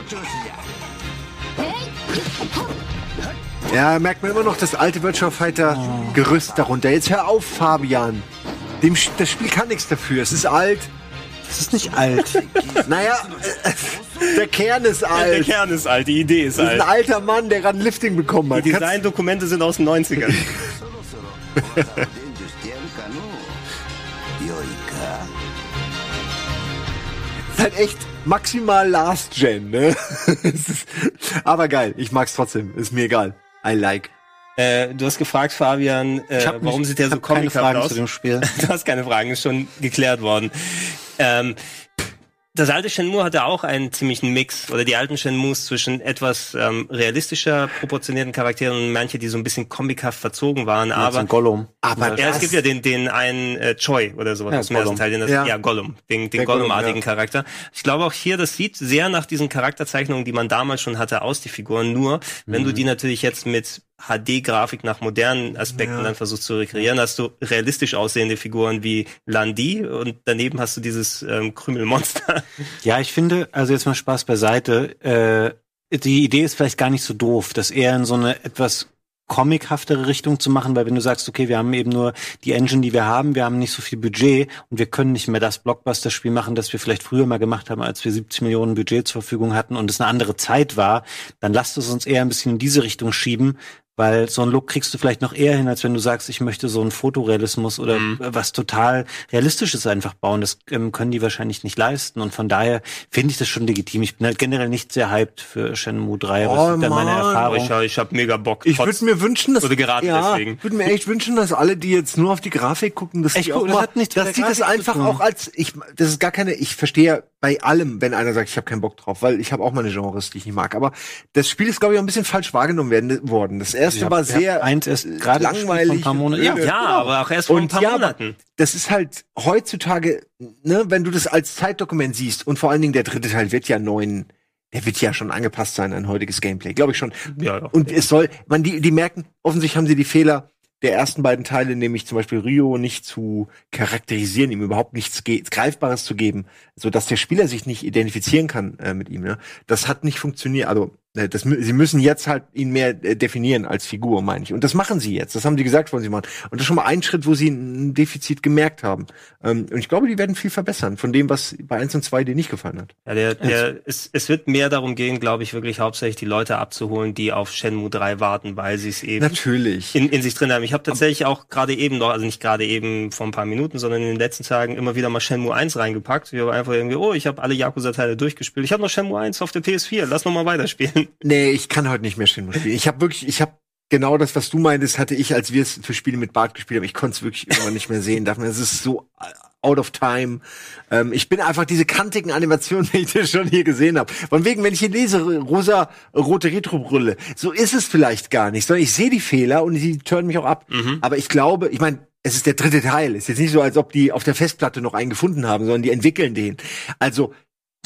Ja, merkt man immer noch das alte Virtual Fighter Gerüst darunter. Jetzt hör auf, Fabian. Dem, das Spiel kann nichts dafür. Es ist alt. Es ist nicht alt. naja, äh, der Kern ist alt. Der Kern ist alt, die Idee ist, alt. ist ein alter Mann, der gerade ein Lifting bekommen hat. Die Design-Dokumente sind aus den 90ern. ist halt echt maximal Last Gen, ne? aber geil, ich mag's trotzdem, ist mir egal. I like. Äh, du hast gefragt, Fabian, äh, warum sieht der so comichaft aus? Zu dem Spiel. du hast keine Fragen, ist schon geklärt worden. Ähm, das alte Shenmue hatte auch einen ziemlichen Mix, oder die alten Shenmues zwischen etwas ähm, realistischer proportionierten Charakteren und manche, die so ein bisschen comichaft verzogen waren, ja, aber Gollum. Aber ja, es gibt ja den den einen äh, Choi oder sowas ja, aus dem ersten Teil, den das, ja. ja Gollum, den, den Gollum-artigen. Charakter. Ich glaube auch hier, das sieht sehr nach diesen Charakterzeichnungen, die man damals schon hatte, aus die Figuren. Nur wenn mhm. du die natürlich jetzt mit HD-Grafik nach modernen Aspekten ja. dann versuchst zu rekreieren, hast du realistisch aussehende Figuren wie Landi und daneben hast du dieses ähm, Krümelmonster. Ja, ich finde, also jetzt mal Spaß beiseite, äh, die Idee ist vielleicht gar nicht so doof, dass er in so eine etwas comichaftere Richtung zu machen, weil wenn du sagst, okay, wir haben eben nur die Engine, die wir haben, wir haben nicht so viel Budget und wir können nicht mehr das Blockbuster-Spiel machen, das wir vielleicht früher mal gemacht haben, als wir 70 Millionen Budget zur Verfügung hatten und es eine andere Zeit war, dann lasst es uns eher ein bisschen in diese Richtung schieben, weil so ein Look kriegst du vielleicht noch eher hin, als wenn du sagst, ich möchte so einen Fotorealismus oder mhm. was total Realistisches einfach bauen. Das ähm, können die wahrscheinlich nicht leisten. Und von daher finde ich das schon legitim. Ich bin halt generell nicht sehr hyped für Shenmue 3, aber oh, ist dann meine Erfahrung. Ich, ich habe mega Bock. Ich würde mir wünschen, dass oder gerade ja, deswegen. Ich würde mir echt wünschen, dass alle, die jetzt nur auf die Grafik gucken, dass echt die auch mal, das dass die das einfach auch als ich das ist gar keine ich verstehe bei allem, wenn einer sagt, ich habe keinen Bock drauf, weil ich habe auch meine Genres, die ich nicht mag, aber das Spiel ist glaube ich auch ein bisschen falsch wahrgenommen werden, worden. Das erste war sehr eins ist gerade langweilig. Paar Monate. Ja, ja, genau. aber auch erst vor ein paar ja, Monaten. Das ist halt heutzutage, ne, wenn du das als Zeitdokument siehst und vor allen Dingen der dritte Teil wird ja neuen der wird ja schon angepasst sein an heutiges Gameplay, glaube ich schon. Ja, ja. Und es soll, man die die merken, offensichtlich haben sie die Fehler der ersten beiden Teile, nämlich zum Beispiel Rio, nicht zu charakterisieren, ihm überhaupt nichts Greifbares zu geben, so dass der Spieler sich nicht identifizieren kann äh, mit ihm. Ne? Das hat nicht funktioniert. Also äh, das, sie müssen jetzt halt ihn mehr äh, definieren als Figur, meine ich. Und das machen sie jetzt. Das haben sie gesagt, wollen sie machen. Und das ist schon mal ein Schritt, wo sie ein Defizit gemerkt haben. Ähm, und ich glaube, die werden viel verbessern von dem, was bei 1 und 2 dir nicht gefallen hat. Ja, der, der, es, es wird mehr darum gehen, glaube ich, wirklich hauptsächlich die Leute abzuholen, die auf Shenmue 3 warten, weil sie es eben Natürlich. In, in sich drin haben. Ich habe tatsächlich auch gerade eben noch, also nicht gerade eben vor ein paar Minuten, sondern in den letzten Tagen immer wieder mal Shenmue 1 reingepackt. Wir haben einfach irgendwie, oh, ich habe alle Yakuza-Teile durchgespielt. Ich habe noch Shenmue 1 auf der PS4, lass noch mal weiterspielen. Nee, ich kann heute nicht mehr Shenmue spielen. Ich habe wirklich, ich habe genau das, was du meintest, hatte ich, als wir es für Spiele mit Bart gespielt haben. Ich konnte es wirklich irgendwann nicht mehr sehen. Darf man, es ist so out of time. Ähm, ich bin einfach diese kantigen Animationen, die ich schon hier gesehen habe. Von wegen, wenn ich hier lese, rosa, rote Retro-Brille, so ist es vielleicht gar nicht, sondern ich sehe die Fehler und sie turnen mich auch ab. Mhm. Aber ich glaube, ich meine, es ist der dritte Teil. Es ist jetzt nicht so, als ob die auf der Festplatte noch einen gefunden haben, sondern die entwickeln den. Also,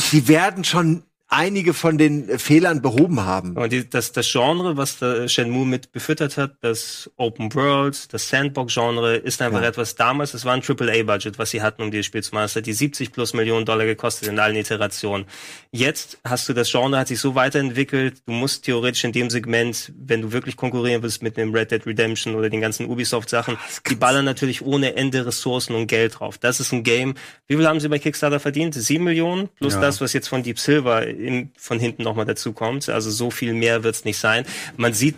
sie werden schon einige von den Fehlern behoben haben. Und die, das, das Genre, was der Shenmue mit befüttert hat, das Open World, das Sandbox-Genre, ist einfach ja. etwas damals, es war ein AAA-Budget, was sie hatten, um dieses Spiel zu machen. Es hat die 70 plus Millionen Dollar gekostet in allen Iterationen. Jetzt hast du das Genre, hat sich so weiterentwickelt, du musst theoretisch in dem Segment, wenn du wirklich konkurrieren willst mit dem Red Dead Redemption oder den ganzen Ubisoft-Sachen, die ballern natürlich ohne Ende Ressourcen und Geld drauf. Das ist ein Game. Wie viel haben sie bei Kickstarter verdient? Sieben Millionen? Plus ja. das, was jetzt von Deep Silver in, von hinten nochmal dazu kommt. Also so viel mehr wird's nicht sein. Man sieht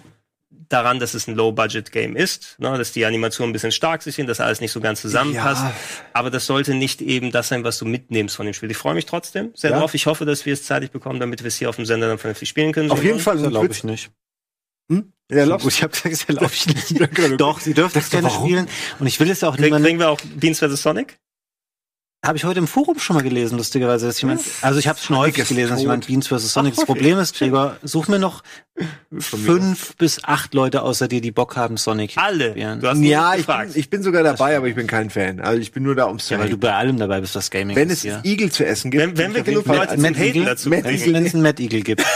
daran, dass es ein Low-Budget-Game ist, ne, dass die Animationen ein bisschen stark sind, dass alles nicht so ganz zusammenpasst. Ja. Aber das sollte nicht eben das sein, was du mitnimmst von dem Spiel. Ich freue mich trotzdem sehr ja. drauf. Ich hoffe, dass wir es zeitig bekommen, damit wir es hier auf dem Sender dann vernünftig spielen können. Auf jeden Fall, glaube ich nicht. Hm? Ja, so gut, ich habe gesagt, das erlaube ich nicht. Doch, sie dürfen es gerne spielen. Und ich will es auch nicht. Kriegen wir auch Beans vs. Sonic? Habe ich heute im Forum schon mal gelesen, lustigerweise. Dass jemand, also ich habe es schon häufig gelesen, dass jemand Beans vs. Sonic. Das Problem ist, Gregor, such mir noch fünf bis acht Leute außer dir, die Bock haben, Sonic. Alle. Du hast ja, ich bin, ich bin sogar dabei, aber ich bin kein Fan. Also ich bin nur da, ums zu Ja, weil du bei allem dabei bist, was Gaming Wenn es ja. Igel zu essen gibt. Wenn, wenn wir genug Leute zum Haten dazu Wenn es einen Mad Eagle gibt.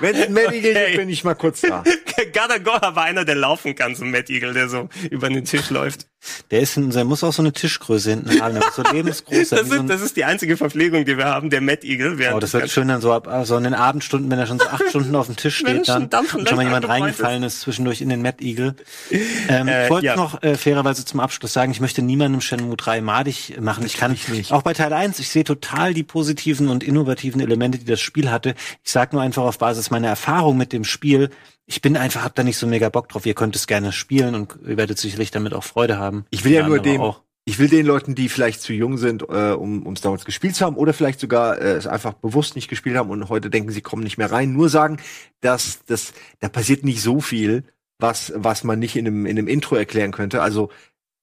Wenn es einen Mad Eagle okay. gibt, bin ich mal kurz da. Gadagor war einer, der laufen kann, so ein Mad Eagle, der so über den Tisch läuft. Der ist hinten, der muss auch so eine Tischgröße hinten haben, so lebensgroß. Das ist, das ist die einzige Verpflegung, die wir haben, der Mad Eagle. Oh, das wird schön dann so ab, so in den Abendstunden, wenn er schon so acht Stunden auf dem Tisch steht, dann und schon mal jemand reingefallen ist. ist zwischendurch in den Mad Eagle. Ähm, äh, ich wollte ja. noch äh, fairerweise zum Abschluss sagen, ich möchte niemandem Shenmue 3 madig machen. Ich kann ich nicht. Auch bei Teil 1, ich sehe total die positiven und innovativen Elemente, die das Spiel hatte. Ich sage nur einfach auf Basis meiner Erfahrung mit dem Spiel, ich bin einfach, hab da nicht so mega Bock drauf. Ihr könnt es gerne spielen und ihr werdet sicherlich damit auch Freude haben. Ich will ja nur dem, auch. ich will den Leuten, die vielleicht zu jung sind, äh, um es damals gespielt zu haben oder vielleicht sogar äh, es einfach bewusst nicht gespielt haben und heute denken, sie kommen nicht mehr rein, nur sagen, dass das, da passiert nicht so viel, was, was man nicht in einem, in einem Intro erklären könnte. Also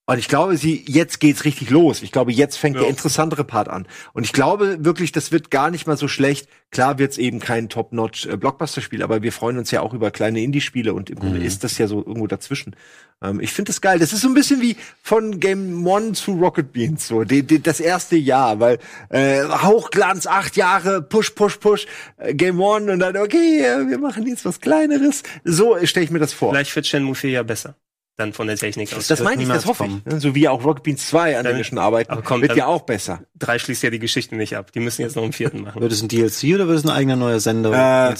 Und ich glaube, sie, jetzt geht's richtig los. Ich glaube, jetzt fängt Ja. der interessantere Part an. Und ich glaube wirklich, das wird gar nicht mal so schlecht. Klar wird's eben kein Top-Notch äh, Blockbuster-Spiel, aber wir freuen uns ja auch über kleine Indie-Spiele und im Grunde ist das ja so irgendwo dazwischen. Ähm, ich finde das geil. Das ist so ein bisschen wie von Game One zu Rocket Beans, so die, die, das erste Jahr, weil äh, Hochglanz, acht Jahre, Push, Push, Push, äh, Game One und dann, okay, äh, wir machen jetzt was Kleineres. So stelle ich mir das vor. Vielleicht wird Shenmue 4 ja besser. Dann von der Technik aus. Das meine ich, das hoffe kommen. ich. So wie auch Rocket Beans 2, an dem Dann- wir schon arbeiten, aber kommt wird ja auch besser. Drei schließt ja die Geschichte nicht ab. Die müssen jetzt noch einen vierten machen. Wird es ein DLC oder wird es ein eigener neuer Sender? Äh.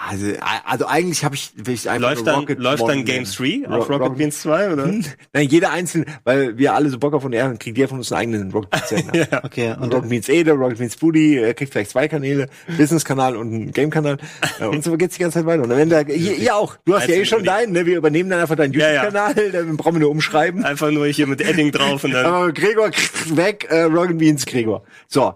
Also, also eigentlich habe ich, will ich einfach Läuft dann, Rocket läuft dann Game nennen. 3 auf Ro- Rocket Rocket- Beans 2, oder? Nein, jeder einzelne, weil wir alle so Bock auf und er kriegt jeder von uns einen eigenen Rocket Beans Sender. Ja. Okay, Und und Rocket Beans Ede, Rocket Beans Booty, er kriegt vielleicht zwei Kanäle, Business-Kanal und einen Game-Kanal. Äh, und so geht's die ganze Zeit weiter. Und wenn da, ihr, ihr auch, du hast ja eh schon deinen, ne? wir übernehmen dann einfach deinen Ja, ja. YouTube-Kanal, dann brauchen wir nur umschreiben. Einfach nur hier mit Edding drauf und dann. Aber Gregor weg, äh, Rocket Beans Gregor. So.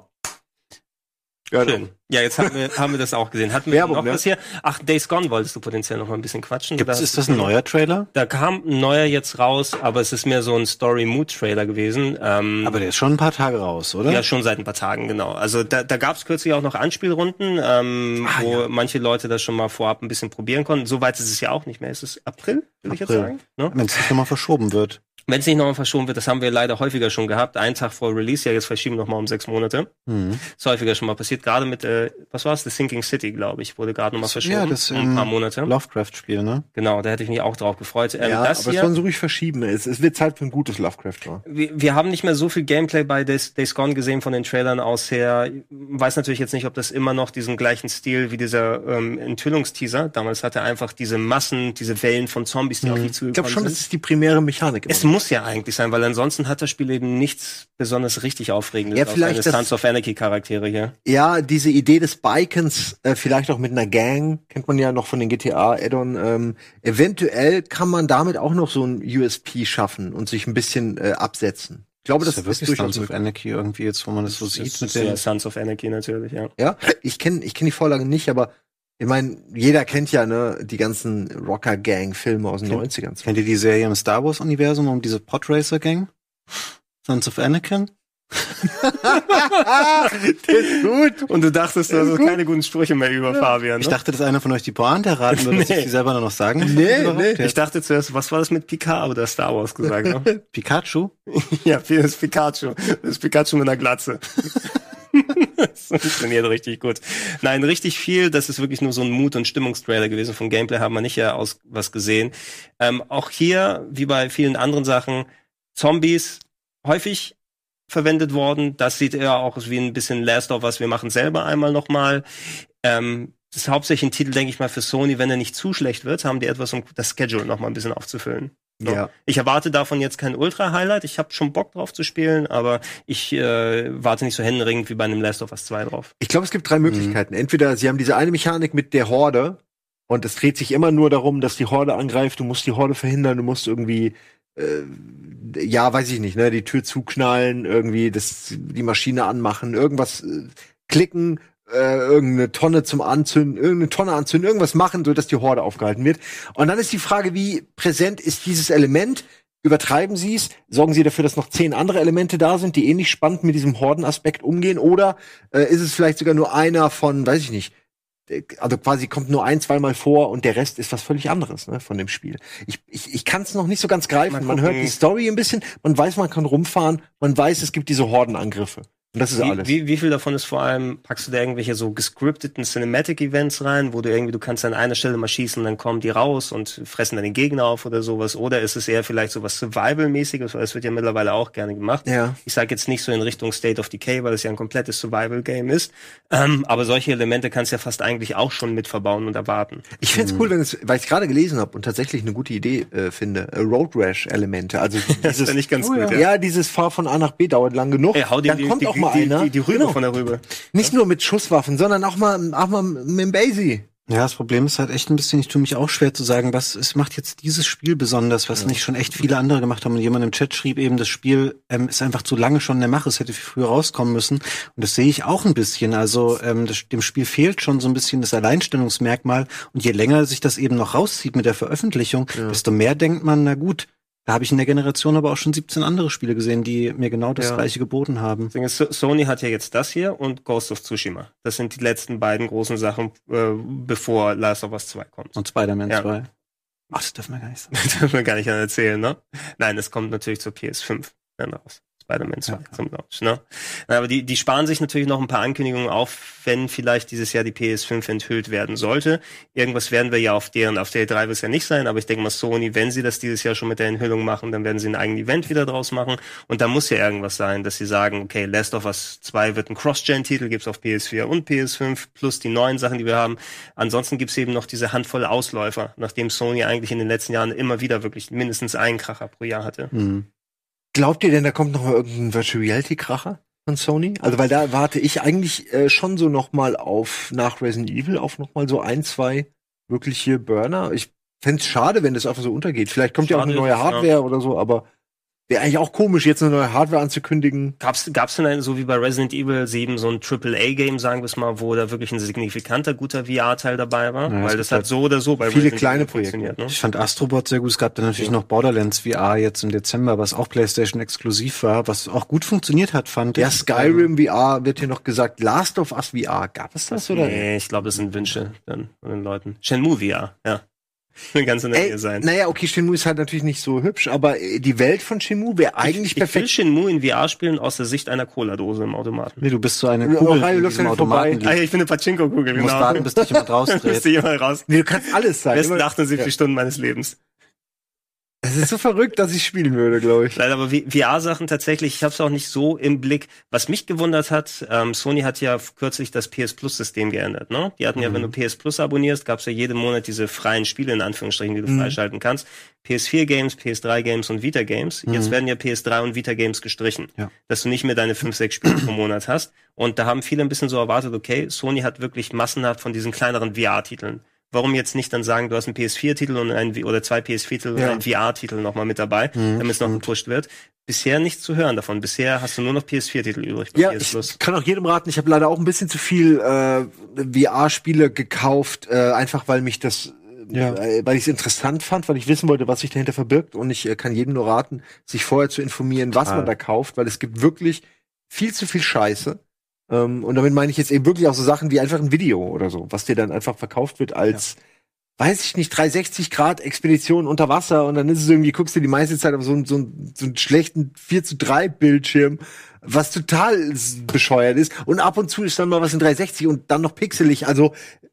Ja, Schön. Ja, jetzt haben wir, haben wir das auch gesehen. Hatten wir Werbung, noch ne? was hier? Ach, Days Gone wolltest du potenziell noch mal ein bisschen quatschen. Gibt's, ist das ein neuer Trailer? Da kam ein neuer jetzt raus, aber es ist mehr so ein Story-Mood-Trailer gewesen. Ähm, Aber der ist schon ein paar Tage raus, oder? ja, schon seit ein paar Tagen, genau. Also da, da gab es kürzlich auch noch Anspielrunden, ähm, Ah, wo manche Leute das schon mal vorab ein bisschen probieren konnten. Soweit ist es ja auch nicht mehr. Es ist April, will ich jetzt sagen. Ne? Wenn es nicht nochmal verschoben wird. Wenn es nicht nochmal verschoben wird, das haben wir leider häufiger schon gehabt. Einen Tag vor Release, ja, jetzt verschieben nochmal um sechs Monate. Mhm. Ist häufiger schon mal passiert. Gerade mit, äh, was war es? The Sinking City, glaube ich, wurde gerade nochmal verschoben. Ja, das um ein ähm, paar Monate. Lovecraft-Spiel, ne? Genau, da hätte ich mich auch drauf gefreut. Ähm, ja, das aber es sollen so ruhig verschieben. Es, es wird Zeit für ein gutes Lovecraft. War. wir, wir haben nicht mehr so viel Gameplay bei Days, Days Gone gesehen von den Trailern aus her. Weiß natürlich jetzt nicht, ob das immer noch diesen gleichen Stil wie dieser ähm, Enthüllungsteaser. Damals hatte er einfach diese Massen, diese Wellen von Zombies, die auf dich Ich glaube zugekommen schon, das sind. ist die primäre Mechanik. Es muss ja eigentlich sein, weil ansonsten hat das Spiel eben nichts besonders richtig Aufregendes. Ja, vielleicht das- Sons of Anarchy Charaktere hier. Ja, diese Idee des Bikens, äh, vielleicht auch mit einer Gang, kennt man ja noch von den GTA Add-on. Ähm, eventuell kann man damit auch noch so ein USP schaffen und sich ein bisschen äh, absetzen. Ich glaube, das, ist ja ist, wirklich durchaus Sons of. Anarchy irgendwie jetzt, wo man das so Das sieht ist mit ja den Sons of Anarchy natürlich, ja. Ja, ich kenne ich kenn die Vorlage nicht, aber ich meine, jeder kennt ja ne die ganzen Rocker-Gang-Filme aus den Kennt- 90ern. Kennt ihr die Serie im Star Wars Universum um diese Podracer Gang? Sons of Anakin? ist gut. Und du dachtest, du hast keine guten Sprüche mehr über Fabian. Ich Ne? dachte, dass einer von euch die Pointe erraten würde, dass ich Nee. die selber noch sagen muss. Nee, Überhaupt nee. Ich dachte zuerst, was war das mit Picard oder Star Wars gesagt? Ne? Pikachu? ja, das ist Pikachu. Das ist Pikachu mit einer Glatze. das funktioniert richtig gut. Nein, richtig viel. Das ist wirklich nur so ein Mut- und Stimmungstrailer gewesen. Von Gameplay haben wir nicht ja aus was gesehen. Ähm, auch hier, wie bei vielen anderen Sachen, Zombies häufig verwendet worden. Das sieht eher auch wie ein bisschen Last of Us. Wir machen selber einmal nochmal. Ähm, das ist hauptsächlich ein Titel, denke ich mal, für Sony. Wenn er nicht zu schlecht wird, haben die etwas, um das Schedule noch mal ein bisschen aufzufüllen. So. Ja. Ich erwarte davon jetzt kein Ultra-Highlight. Ich habe schon Bock drauf zu spielen, aber ich äh, warte nicht so händeringend wie bei einem Last of Us 2 drauf. Ich glaube, es gibt drei Möglichkeiten. Entweder sie haben diese eine Mechanik mit der Horde und es dreht sich immer nur darum, dass die Horde angreift. Du musst die Horde verhindern. Du musst irgendwie äh, ja, weiß ich nicht, ne, die Tür zuknallen, irgendwie das, die Maschine anmachen, irgendwas äh, klicken, äh, irgendeine Tonne zum Anzünden, irgendeine Tonne anzünden, irgendwas machen, so dass die Horde aufgehalten wird. Und dann ist die Frage, wie präsent ist dieses Element? Übertreiben Sie es? Sorgen Sie dafür, dass noch zehn andere Elemente da sind, die ähnlich spannend mit diesem Hordenaspekt umgehen? Oder äh, ist es vielleicht sogar nur einer von, weiß ich nicht, äh, also quasi kommt nur ein, zweimal vor und der Rest ist was völlig anderes ne, von dem Spiel. Ich, ich, ich kann es noch nicht so ganz greifen. Man hört die Story ein bisschen, man weiß, man kann rumfahren, man weiß, es gibt diese Hordenangriffe. Und das ist Wie, alles. wie, wie viel davon ist vor allem, packst du da irgendwelche so gescripteten Cinematic-Events rein, wo du irgendwie, du kannst an einer Stelle mal schießen, dann kommen die raus und fressen dann den Gegner auf oder sowas? Oder ist es eher vielleicht so was Survival-mäßiges, weil es wird ja mittlerweile auch gerne gemacht. ja. Ich sage jetzt nicht so in Richtung State of Decay, weil es ja ein komplettes Survival-Game ist. Ähm, aber solche Elemente kannst du ja fast eigentlich auch schon mit verbauen und erwarten. Ich find's cool, wenn es, weil ich gerade gelesen habe und tatsächlich eine gute Idee äh, finde, äh, Road Rash Elemente. Also Das dieses, finde ich ganz Oh, gut, ja. ja. ja, dieses Fahr von A nach B dauert lang genug. Ey, hau dir dann die, kommt die, auch mal die, einer. die, die Rübe Genau. von der Rübe. Nicht nur mit Schusswaffen, sondern auch mal, auch mal mit dem Basie. Ja, das Problem ist halt echt ein bisschen, ich tue mich auch schwer zu sagen, was es macht jetzt dieses Spiel besonders, was nicht schon echt viele andere gemacht haben. Und jemand im Chat schrieb eben, das Spiel ähm, ist einfach zu lange schon in der Mache, es hätte viel früher rauskommen müssen. Und das sehe ich auch ein bisschen. Also ähm, das, dem Spiel fehlt schon so ein bisschen das Alleinstellungsmerkmal. Und je länger sich das eben noch rauszieht mit der Veröffentlichung, desto mehr denkt man, na gut, Da habe ich in der Generation aber auch schon 17 andere Spiele gesehen, die mir genau das ja. gleiche geboten haben. Sony hat ja jetzt das hier und Ghost of Tsushima. Das sind die letzten beiden großen Sachen, äh, bevor Last of Us 2 kommt. Und Spider-Man Ja. 2. Ach, das dürfen wir gar nicht sagen. Das dürfen wir gar nicht erzählen, ne? Nein, es kommt natürlich zur PS5 dann raus. Spider-Man 2 Ja, zum Launch, ne? Aber die, die sparen sich natürlich noch ein paar Ankündigungen auf, wenn vielleicht dieses Jahr die PS5 enthüllt werden sollte. Irgendwas werden wir ja auf deren, auf der E3 wird es ja nicht sein, aber ich denke mal Sony, wenn sie das dieses Jahr schon mit der Enthüllung machen, dann werden sie ein eigenes Event wieder draus machen. Und da muss ja irgendwas sein, dass sie sagen, okay, Last of Us 2 wird ein Cross-Gen-Titel, gibt's auf PS4 und PS5, plus die neuen Sachen, die wir haben. Ansonsten gibt's eben noch diese Handvoll Ausläufer, nachdem Sony eigentlich in den letzten Jahren immer wieder wirklich mindestens einen Kracher pro Jahr hatte. Mhm. Glaubt ihr denn, da kommt noch mal irgendein Virtual Reality Kracher von Sony? Also weil da warte ich eigentlich äh, schon so noch mal auf nach Resident Evil auf noch mal so ein, zwei wirkliche Burner. Ich fänd's schade, wenn das einfach so untergeht. Vielleicht kommt ja auch eine Schade, neue Hardware oder so, aber wäre eigentlich auch komisch, jetzt eine neue Hardware anzukündigen. Gab's, gab's denn so wie bei Resident Evil 7 so ein AAA-Game, sagen wir es mal, wo da wirklich ein signifikanter, guter VR-Teil dabei war? Ja, Weil das hat halt so oder so bei viele Resident kleine Evil Projekte. funktioniert, Ne? Ich fand Astrobot sehr gut. Es gab dann natürlich noch Borderlands VR jetzt im Dezember, was auch PlayStation exklusiv war, was auch gut funktioniert hat, fand Ja, ich. Skyrim VR wird hier noch gesagt. Last of Us VR. Gab es das oder? Nee, ich glaube, das sind Wünsche dann von den Leuten. Shenmue VR, ja. Ganz in der Nähe sein. naja, okay, Shenmue ist halt natürlich nicht so hübsch, aber äh, die Welt von Shenmue wäre eigentlich ich, ich will perfekt. Shenmue in VR spielen aus der Sicht einer Cola-Dose im Automaten. Nee, du bist so eine Kugel, Raio, die läufst im an dir Automaten vorbei. Ah, ich bin eine Pachinko-Kugel, Du musst genau. warten, bis dich jemand Bis rausdreht. die jemand raus. Nee, du kannst alles sein. Besten Immer- 78 Ja. Stunden meines Lebens. Es ist so verrückt, dass ich spielen würde, glaube ich. Leider aber VR-Sachen tatsächlich, ich habe es auch nicht so im Blick. Was mich gewundert hat, ähm, Sony hat ja kürzlich das PS Plus-System geändert. Ne? Die hatten ja, Mhm. wenn du PS Plus abonnierst, gab es ja jeden Monat diese freien Spiele in Anführungsstrichen, die du Mhm. freischalten kannst. PS4-Games, PS3-Games und Vita-Games. Jetzt werden ja PS3 und Vita-Games gestrichen, Ja. dass du nicht mehr deine 5, 6 Spiele pro Monat hast. Und da haben viele ein bisschen so erwartet, okay, Sony hat wirklich massenhaft von diesen kleineren VR-Titeln. Warum jetzt nicht dann sagen, du hast einen PS4-Titel und einen, oder zwei PS4-Titel und Ja. einen VR-Titel nochmal mit dabei, Mhm, damit es noch gepusht wird? Bisher nichts zu hören davon. Bisher hast du nur noch PS4-Titel übrig bei Ja, PS ich kann auch jedem raten, ich habe leider auch ein bisschen zu viel äh, VR-Spiele gekauft, äh, einfach weil mich das Ja. äh, weil ich es interessant fand, weil ich wissen wollte, was sich dahinter verbirgt. Und ich äh, kann jedem nur raten, sich vorher zu informieren, was Total. man da kauft, weil es gibt wirklich viel zu viel Scheiße. Ähm, und damit meine ich jetzt eben wirklich auch so Sachen wie einfach ein Video oder so, was dir dann einfach verkauft wird als weiß ich nicht, 360 Grad Expedition unter Wasser und dann ist es irgendwie, guckst du die meiste Zeit auf so, einen- so, einen- so einen schlechten 4 zu 3 Bildschirm, was total bescheuert ist. Und ab und zu ist dann mal was in 360 und dann noch pixelig. Also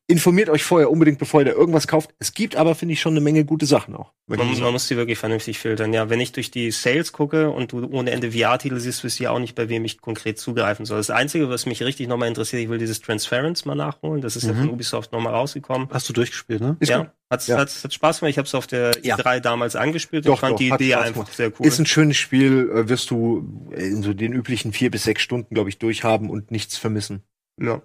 informiert euch vorher unbedingt, bevor ihr da irgendwas kauft. Es gibt aber, finde ich, schon eine Menge gute Sachen auch. Man, man muss die wirklich vernünftig filtern. Ja, wenn ich durch die Sales gucke und du ohne Ende VR-Titel siehst, wisst ihr auch nicht, bei wem ich konkret zugreifen soll. Das Einzige, was mich richtig nochmal interessiert, ich will dieses Transference mal nachholen. Das ist ja Mhm. von Ubisoft nochmal rausgekommen. Hast du durchgespielt, ne? Ist ja, gut. hat's, Ja. Hat's, hat Spaß gemacht. Ich habe es auf der Ja. E3 damals angespielt. Doch, ich fand doch, die Idee einfach sehr cool. Ist ein schönes Spiel, äh, wirst du in so den üblichen vier bis sechs Stunden, glaube ich, durchhaben und nichts vermissen. ja.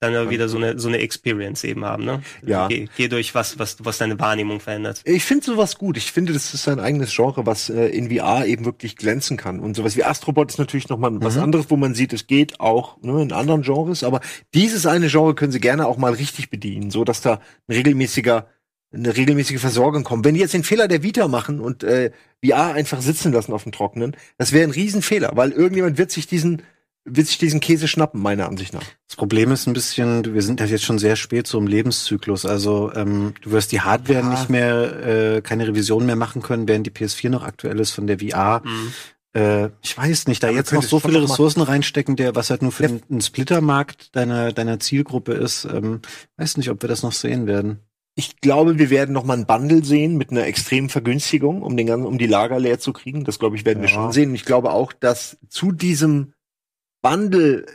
Dann ja wieder so eine, so eine Experience eben haben, ne? Ja. Geh, geh durch was, was, was deine Wahrnehmung verändert. Ich finde sowas gut. Ich finde, das ist ein eigenes Genre, was äh, in VR eben wirklich glänzen kann. Und sowas wie Astrobot ist natürlich noch mal was Mhm. anderes, wo man sieht, es geht auch ne, in anderen Genres. Aber dieses eine Genre können sie gerne auch mal richtig bedienen, so dass da ein regelmäßiger eine regelmäßige Versorgung kommt. Wenn die jetzt den Fehler der Vita machen und äh, VR einfach sitzen lassen auf dem Trockenen, das wäre ein Riesenfehler, weil irgendjemand wird sich diesen wird sich diesen Käse schnappen, meiner Ansicht nach. Das Problem ist ein bisschen, wir sind ja jetzt schon sehr spät so im Lebenszyklus. Also ähm, du wirst die Hardware Ja. nicht mehr, äh, keine Revision mehr machen können, während die PS4 noch aktuell ist von der VR. Mhm. Äh, ich weiß nicht, da Aber jetzt noch so viele Ressourcen reinstecken, der was halt nur für Ja. den, einen Splittermarkt deiner deiner Zielgruppe ist. Ähm, weiß nicht, ob wir das noch sehen werden. Ich glaube, wir werden noch mal ein Bundle sehen mit einer extremen Vergünstigung, um den ganzen, um die Lager leer zu kriegen. Das glaube ich werden wir Ja. schon sehen. Und ich glaube auch, dass zu diesem Bundle,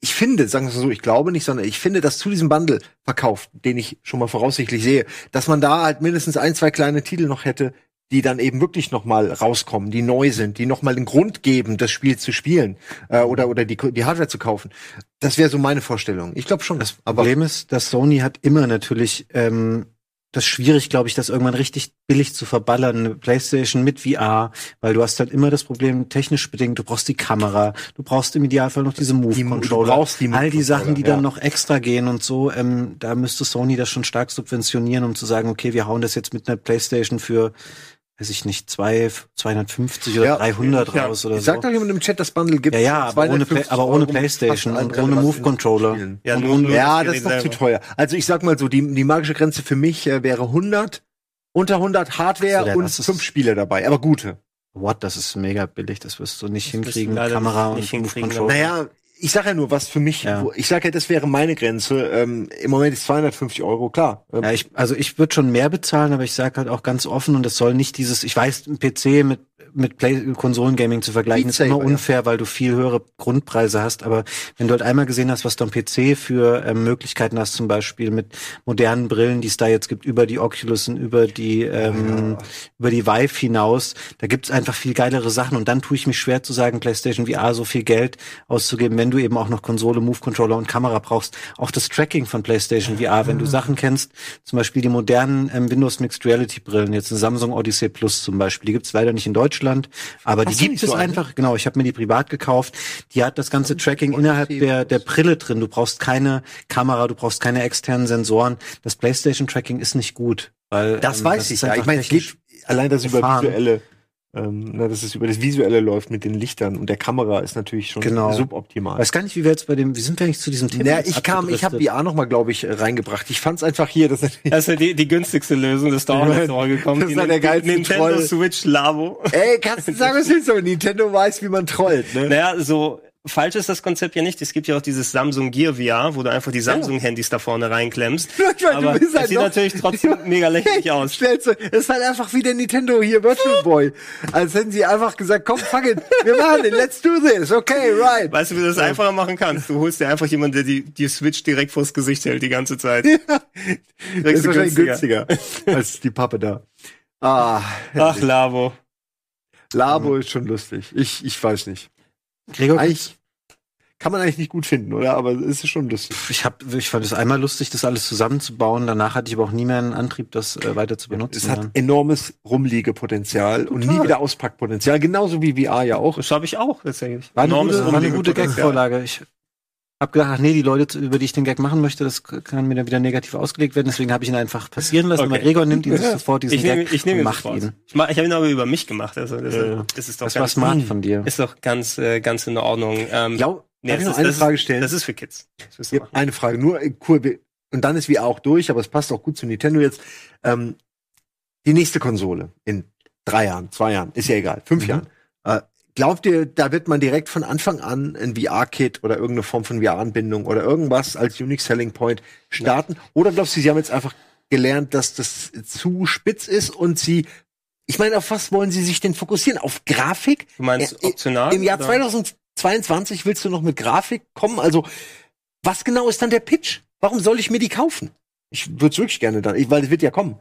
ich finde, sagen wir es so, ich glaube nicht, sondern ich finde, dass zu diesem Bundle Verkauf, den ich schon mal voraussichtlich sehe, dass man da halt mindestens ein, zwei kleine Titel noch hätte, die dann eben wirklich noch mal rauskommen, die neu sind, die noch mal den Grund geben, das Spiel zu spielen äh, oder oder die, die Hardware zu kaufen. Das wäre so meine Vorstellung. Ich glaube schon. Das Problem ist, dass Sony hat immer natürlich ähm, das ist schwierig, glaube ich, das irgendwann richtig billig zu verballern, eine Playstation mit VR, weil du hast halt immer das Problem, technisch bedingt, du brauchst die Kamera, du brauchst im Idealfall noch diese Die- Move-Controller, du brauchst die all die Sachen, die Move-Controller, dann ja. noch extra gehen und so, ähm, da müsste Sony das schon stark subventionieren, um zu sagen, okay, wir hauen das jetzt mit einer Playstation für weiß ich nicht, zwei, 250 oder ja, 300 ja. raus oder so. Sagt doch jemand im Chat, das Bundle gibt. Ja, ja, aber ohne, Play, aber ohne Playstation und ohne Move Controller. Ja, nur, nur ja das ist noch zu teuer. Also ich sag mal so, die, die magische Grenze für mich äh, wäre 100, unter 100 Hardware so, und fünf Spiele dabei, aber gute. What, das ist mega billig, das wirst du nicht das hinkriegen, Kamera und Move Controller. Naja, ich sage ja nur, was für mich, ja. ich sage ja, das wäre meine Grenze. Ähm, Im Moment ist 250 Euro, klar. Ja, ich, also ich würde schon mehr bezahlen, aber ich sage halt auch ganz offen und das soll nicht dieses, ich weiß, ein PC mit mit Play Konsolengaming zu vergleichen, ist immer unfair, ja. weil du viel höhere Grundpreise hast. Aber wenn du halt einmal gesehen hast, was du am PC für ähm, Möglichkeiten hast, zum Beispiel mit modernen Brillen, die es da jetzt gibt, über die Oculus und über die ähm, ja. über die Vive hinaus, da gibt's einfach viel geilere Sachen. Und dann tue ich mich schwer zu sagen, PlayStation VR so viel Geld auszugeben, wenn du eben auch noch Konsole, Move Controller und Kamera brauchst. Auch das Tracking von PlayStation VR, wenn du Sachen kennst, zum Beispiel die modernen ähm, Windows Mixed Reality Brillen, jetzt eine Samsung Odyssey Plus zum Beispiel, die gibt's leider nicht in Deutschland Deutschland, aber Hast die gibt es so einfach, eine? genau, ich habe mir die privat gekauft. Die hat das ganze Tracking innerhalb der, der Brille drin. Du brauchst keine Kamera, du brauchst keine externen Sensoren. Das PlayStation Tracking ist nicht gut. Weil, das ähm, weiß das ich ja. Ich meine, es geht allein das über visuelle ähm, na, dass es über das Visuelle läuft mit den Lichtern und der Kamera ist natürlich schon genau. suboptimal. Weiß gar nicht, wie wir jetzt bei dem, wie sind wir eigentlich zu diesem Thema? Naja, ich kam, ich habe VR noch mal, glaube ich, reingebracht. Ich fand's einfach hier, das ist das ist die, die günstigste Lösung, das ist da auch nicht gekommen. Das ist ja der geilste Nintendo Troll. Switch Labo. Ey, kannst du sagen, was willst du? Nintendo weiß, wie man trollt, ne? Naja, so falsch ist das Konzept ja nicht. Es gibt ja auch dieses Samsung Gear VR, wo du einfach die Samsung-Handys da vorne reinklemmst. Ich meine, Aber es halt sieht natürlich trotzdem mega lächerlich aus. Stellst du, es ist halt einfach wie der Nintendo hier Virtual Boy. Als hätten sie einfach gesagt, komm, fuck it, wir machen it, let's do this, okay, right. Weißt du, wie du das einfacher machen kannst? Du holst dir einfach jemanden, der die, die Switch direkt vors Gesicht hält die ganze Zeit. Ja. Das ist wahrscheinlich günstiger. günstiger als die Pappe da. Ah, Ach, Labo. Labo ist schon lustig. Ich, ich weiß nicht. Gregor, eigentlich kann man eigentlich nicht gut finden, oder? Aber es ist schon lustig. Ich hab, ich fand es einmal lustig, das alles zusammenzubauen. Danach hatte ich aber auch nie mehr einen Antrieb, das äh, weiter zu benutzen. Es hat dann. enormes Rumliegepotenzial und nie wieder Auspackpotenzial, genauso wie VR ja auch. Das habe ich auch tatsächlich. War eine gute, war eine gute Gag-Vorlage. Ich hab gedacht, ach nee, die Leute, über die ich den Gag machen möchte, das kann mir dann wieder negativ ausgelegt werden. Deswegen habe ich ihn einfach passieren lassen. Okay. Aber Gregor nimmt ihn sofort diesen ich nehm, Gag ich nehm und macht ihn. Ich, mach, ich habe ihn aber über mich gemacht. Also das, ja. das ist doch das ganz, war smart von dir. Ist doch ganz, äh, ganz in Ordnung. Ähm, ja, Nee, ich noch eine ist, Frage stellen? Das ist für Kids. Ja, eine Frage, nur äh, cool. Und dann ist wie auch durch, aber es passt auch gut zu Nintendo jetzt. Ähm, die nächste Konsole in drei Jahren, zwei Jahren, ist ja egal, fünf mhm. Jahren. Äh, glaubt ihr, da wird man direkt von Anfang an ein VR-Kit oder irgendeine Form von VR-Anbindung oder irgendwas als Unique Selling Point starten? Ja. Oder glaubst du, sie haben jetzt einfach gelernt, dass das zu spitz ist und sie ich meine, auf was wollen Sie sich denn fokussieren? Auf Grafik? Du meinst optional? Im Jahr oder? 2000, 22 willst du noch mit Grafik kommen? Also, was genau ist dann der Pitch? Warum soll ich mir die kaufen? Ich würde es wirklich gerne dann, weil es wird ja kommen.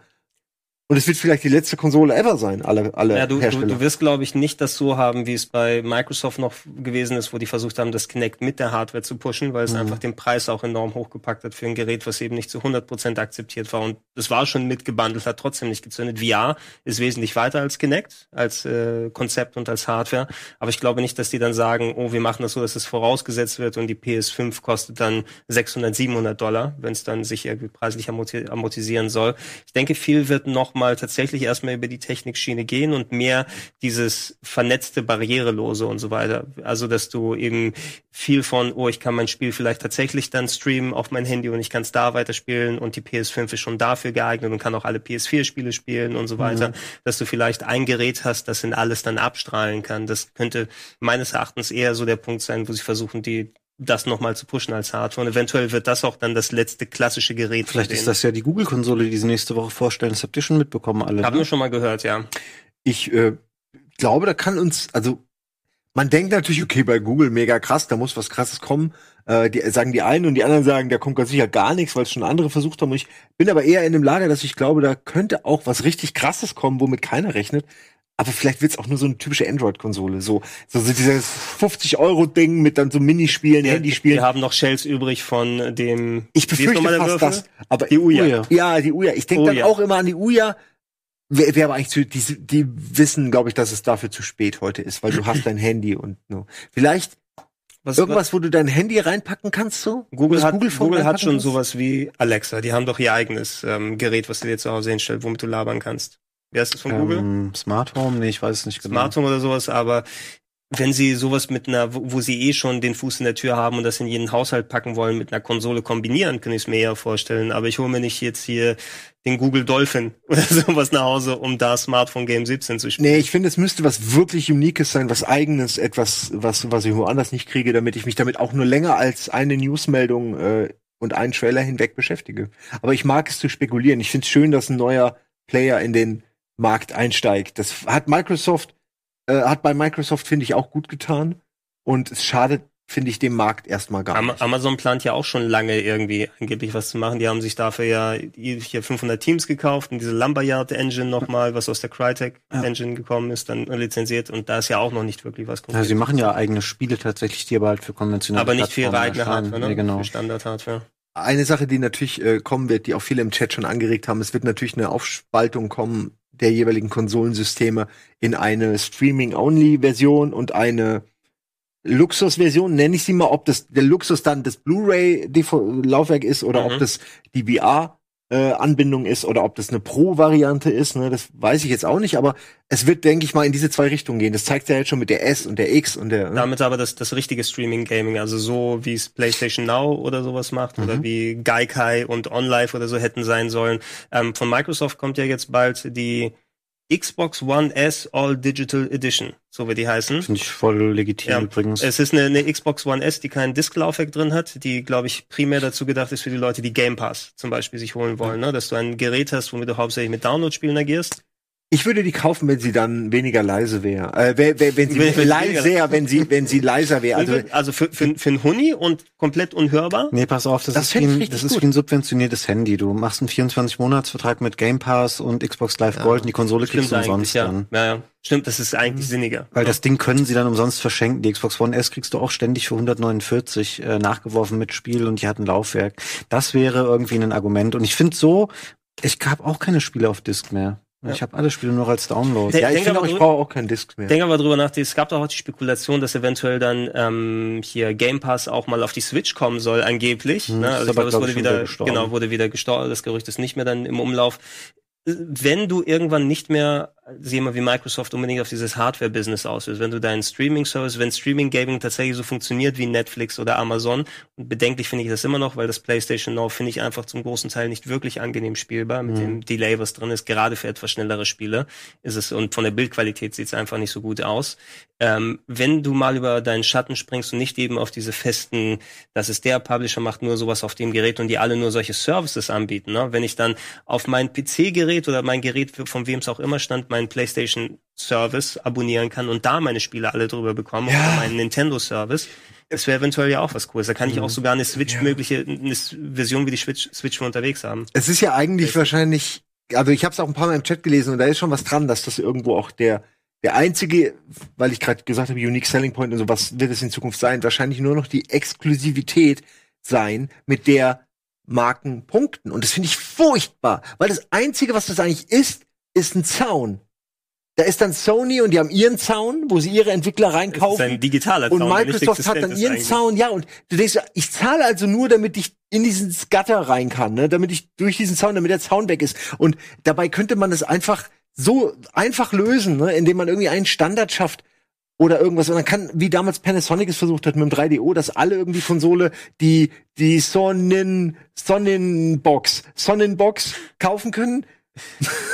Und es wird vielleicht die letzte Konsole ever sein, alle, alle ja, du, Hersteller. Du, du wirst, glaube ich, nicht das so haben, wie es bei Microsoft noch gewesen ist, wo die versucht haben, das Kinect mit der Hardware zu pushen, weil es mhm. einfach den Preis auch enorm hochgepackt hat für ein Gerät, was eben nicht zu 100% akzeptiert war. Und es war schon mitgebundelt, hat trotzdem nicht gezündet. VR ist wesentlich weiter als Kinect, als äh, Konzept und als Hardware. Aber ich glaube nicht, dass die dann sagen, oh, wir machen das so, dass es vorausgesetzt wird und die PS5 kostet dann 600, 700 Dollar, wenn es dann sich irgendwie preislich amortisieren soll. Ich denke, viel wird noch mal tatsächlich erstmal über die Technikschiene gehen und mehr dieses vernetzte, barrierelose und so weiter. Also, dass du eben viel von, oh, ich kann mein Spiel vielleicht tatsächlich dann streamen auf mein Handy und ich kann es da weiterspielen und die PS5 ist schon dafür geeignet und kann auch alle PS4-Spiele spielen und so weiter. Mhm. Dass du vielleicht ein Gerät hast, das in alles dann abstrahlen kann. Das könnte meines Erachtens eher so der Punkt sein, wo sie versuchen, die das nochmal zu pushen als Hardware. Und eventuell wird das auch dann das letzte klassische Gerät. Vielleicht ist das ja die Google-Konsole, die sie nächste Woche vorstellen. Das habt ihr schon mitbekommen, alle. Haben ne? wir schon mal gehört, ja. Ich äh, glaube, da kann uns, also man denkt natürlich, okay, bei Google mega krass, da muss was krasses kommen. Äh, die sagen die einen und die anderen sagen, da kommt ganz sicher gar nichts, weil es schon andere versucht haben. Und ich bin aber eher in dem Lager, dass ich glaube, da könnte auch was richtig krasses kommen, womit keiner rechnet aber vielleicht wird's auch nur so eine typische Android-Konsole. So, so, so dieses 50-Euro-Ding mit dann so Minispielen, ja, Handyspielen. Wir haben noch Shells übrig von dem. Ich befürchte fast das. Aber die Uya. Ja, die Uya. Ich denke dann auch immer an die Uya. Wer, wer aber eigentlich zu, die, die wissen, glaube ich, dass es dafür zu spät heute ist, weil du hast dein Handy und no. Vielleicht was, Irgendwas, wo du dein Handy reinpacken kannst, so? Google hat, Google, Google hat schon kannst? sowas wie Alexa. Die haben doch ihr eigenes ähm, Gerät, was du dir zu Hause hinstellst, womit du labern kannst. Wie heißt das von Google? Ähm, Smart Home? Nee, ich weiß es nicht genau. Smart Home oder sowas, aber wenn sie sowas mit einer, wo, wo, sie eh schon den Fuß in der Tür haben und das in jeden Haushalt packen wollen, mit einer Konsole kombinieren, kann ich es mir eher vorstellen. Aber ich hole mir nicht jetzt hier den Google Dolphin oder sowas nach Hause, um da Smartphone Game 17 zu spielen. Nee, ich finde, es müsste was wirklich Uniques sein, was eigenes, etwas, was, was ich woanders nicht kriege, damit ich mich damit auch nur länger als eine Newsmeldung äh, und einen Trailer hinweg beschäftige. Aber ich mag es zu spekulieren. Ich finde es schön, dass ein neuer Player in den Markt einsteigt. Das hat Microsoft äh, hat bei Microsoft, finde ich, auch gut getan. Und es schadet, finde ich, dem Markt erstmal gar nicht. Amazon plant ja auch schon lange irgendwie angeblich was zu machen. Die haben sich dafür ja hier 500 Teams gekauft und diese Lumberyard Engine nochmal, was aus der Crytek ja. Engine gekommen ist, dann lizenziert. Und da ist ja auch noch nicht wirklich was konkret. Ja, sie machen ja eigene Spiele tatsächlich, die aber halt für konventionelle Aber nicht für ihre eigene Hardware, ne? Nee, genau. Für Standard-Hardware. Eine Sache, die natürlich äh, kommen wird, die auch viele im Chat schon angeregt haben, es wird natürlich eine Aufspaltung kommen der jeweiligen Konsolensysteme in eine Streaming-Only-Version und eine Luxus-Version, nenne ich sie mal, ob das der Luxus dann das Blu-ray-Laufwerk ist oder mhm. ob das die VR äh, Anbindung ist oder ob das eine Pro-Variante ist, ne, das weiß ich jetzt auch nicht, aber es wird, denke ich mal, in diese zwei Richtungen gehen. Das zeigt ja jetzt schon mit der S und der X und der. Ne? Damit aber das, das richtige Streaming-Gaming, also so wie es PlayStation Now oder sowas macht mhm. oder wie Gaikai und OnLive oder so hätten sein sollen. Ähm, von Microsoft kommt ja jetzt bald die Xbox One S All Digital Edition, so wie die heißen. Finde ich voll legitim ja. übrigens. Es ist eine, eine, Xbox One S, die kein Disklaufwerk drin hat, die, glaube ich, primär dazu gedacht ist für die Leute, die Game Pass zum Beispiel sich holen wollen, ne? dass du ein Gerät hast, womit du hauptsächlich mit Download-Spielen agierst ich würde die kaufen, wenn sie dann weniger leise wäre. Äh, wenn, wenn sie wenn, leiser, wenn sie wenn sie leiser wäre. Also, also für, für, für ein Huni und komplett unhörbar? Nee, pass auf, das, das ist, wie ein, das ist wie ein subventioniertes Handy. Du machst einen 24-Monats-Vertrag mit Game Pass und Xbox Live ja. Gold und die Konsole Stimmt kriegst du umsonst ja. dann. Ja, ja. Stimmt, das ist eigentlich mhm. sinniger. Weil ja. das Ding können sie dann umsonst verschenken. Die Xbox One S kriegst du auch ständig für 149 äh, nachgeworfen mit Spiel und die hat ein Laufwerk. Das wäre irgendwie ein Argument. Und ich finde so, ich habe auch keine Spiele auf Disc mehr. Ja. Ich habe alle Spiele nur als Download. ja, ich finde auch, ich brauche auch keinen Disc mehr. Denk aber drüber nach, es gab doch auch die Spekulation, dass eventuell dann ähm, hier Game Pass auch mal auf die Switch kommen soll, angeblich. Hm, ne? Also ich glaube, es wurde wieder, genau, wurde wieder gestorben. Das Gerücht ist nicht mehr dann im Umlauf. Wenn du irgendwann nicht mehr mal, wie Microsoft unbedingt auf dieses Hardware-Business aus ist. Wenn du deinen Streaming-Service, wenn Streaming-Gaming tatsächlich so funktioniert wie Netflix oder Amazon, und bedenklich finde ich das immer noch, weil das PlayStation Now finde ich einfach zum großen Teil nicht wirklich angenehm spielbar mit mhm. dem Delay, was drin ist. Gerade für etwas schnellere Spiele ist es, und von der Bildqualität sieht es einfach nicht so gut aus. Ähm, wenn du mal über deinen Schatten springst und nicht eben auf diese festen, das ist der Publisher macht nur sowas auf dem Gerät und die alle nur solche Services anbieten. Ne? Wenn ich dann auf mein PC-Gerät oder mein Gerät, von wem es auch immer stand, mein meinen PlayStation Service abonnieren kann und da meine Spiele alle drüber bekomme ja. oder meinen Nintendo Service. Das wäre eventuell ja auch was Cooles. Da kann ich auch mhm. sogar eine Switch-mögliche eine Version wie die Switch, Switch unterwegs haben. Es ist ja eigentlich wahrscheinlich, also ich habe es auch ein paar Mal im Chat gelesen und da ist schon was dran, dass das irgendwo auch der der einzige, weil ich gerade gesagt habe, Unique Selling Point und so, was wird es in Zukunft sein? Wahrscheinlich nur noch die Exklusivität sein, mit der Marken punkten. Und das finde ich furchtbar, weil das Einzige, was das eigentlich ist, ist ein Zaun. Da ist dann Sony und die haben ihren Zaun, wo sie ihre Entwickler reinkaufen. Das ist ein digitaler Zaun. Und Microsoft hat dann ihren Zaun, ja, und du denkst, ich zahle also nur, damit ich in diesen Gutter rein kann, ne? damit ich durch diesen Zaun, damit der Zaun weg ist. Und dabei könnte man es einfach so einfach lösen, ne? indem man irgendwie einen Standard schafft oder irgendwas. Und dann kann, wie damals Panasonic es versucht hat mit dem 3DO, dass alle irgendwie Konsole die, die Sonnen, Sonnenbox, Sonnenbox kaufen können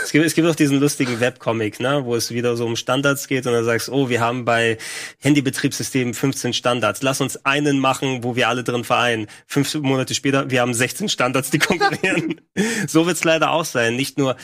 es gibt, es gibt auch diesen lustigen Webcomic, ne, wo es wieder so um Standards geht und dann sagst, oh, wir haben bei Handybetriebssystemen 15 Standards. Lass uns einen machen, wo wir alle drin vereinen. Fünf Monate später, wir haben 16 Standards, die konkurrieren. so wird's leider auch sein. Nicht nur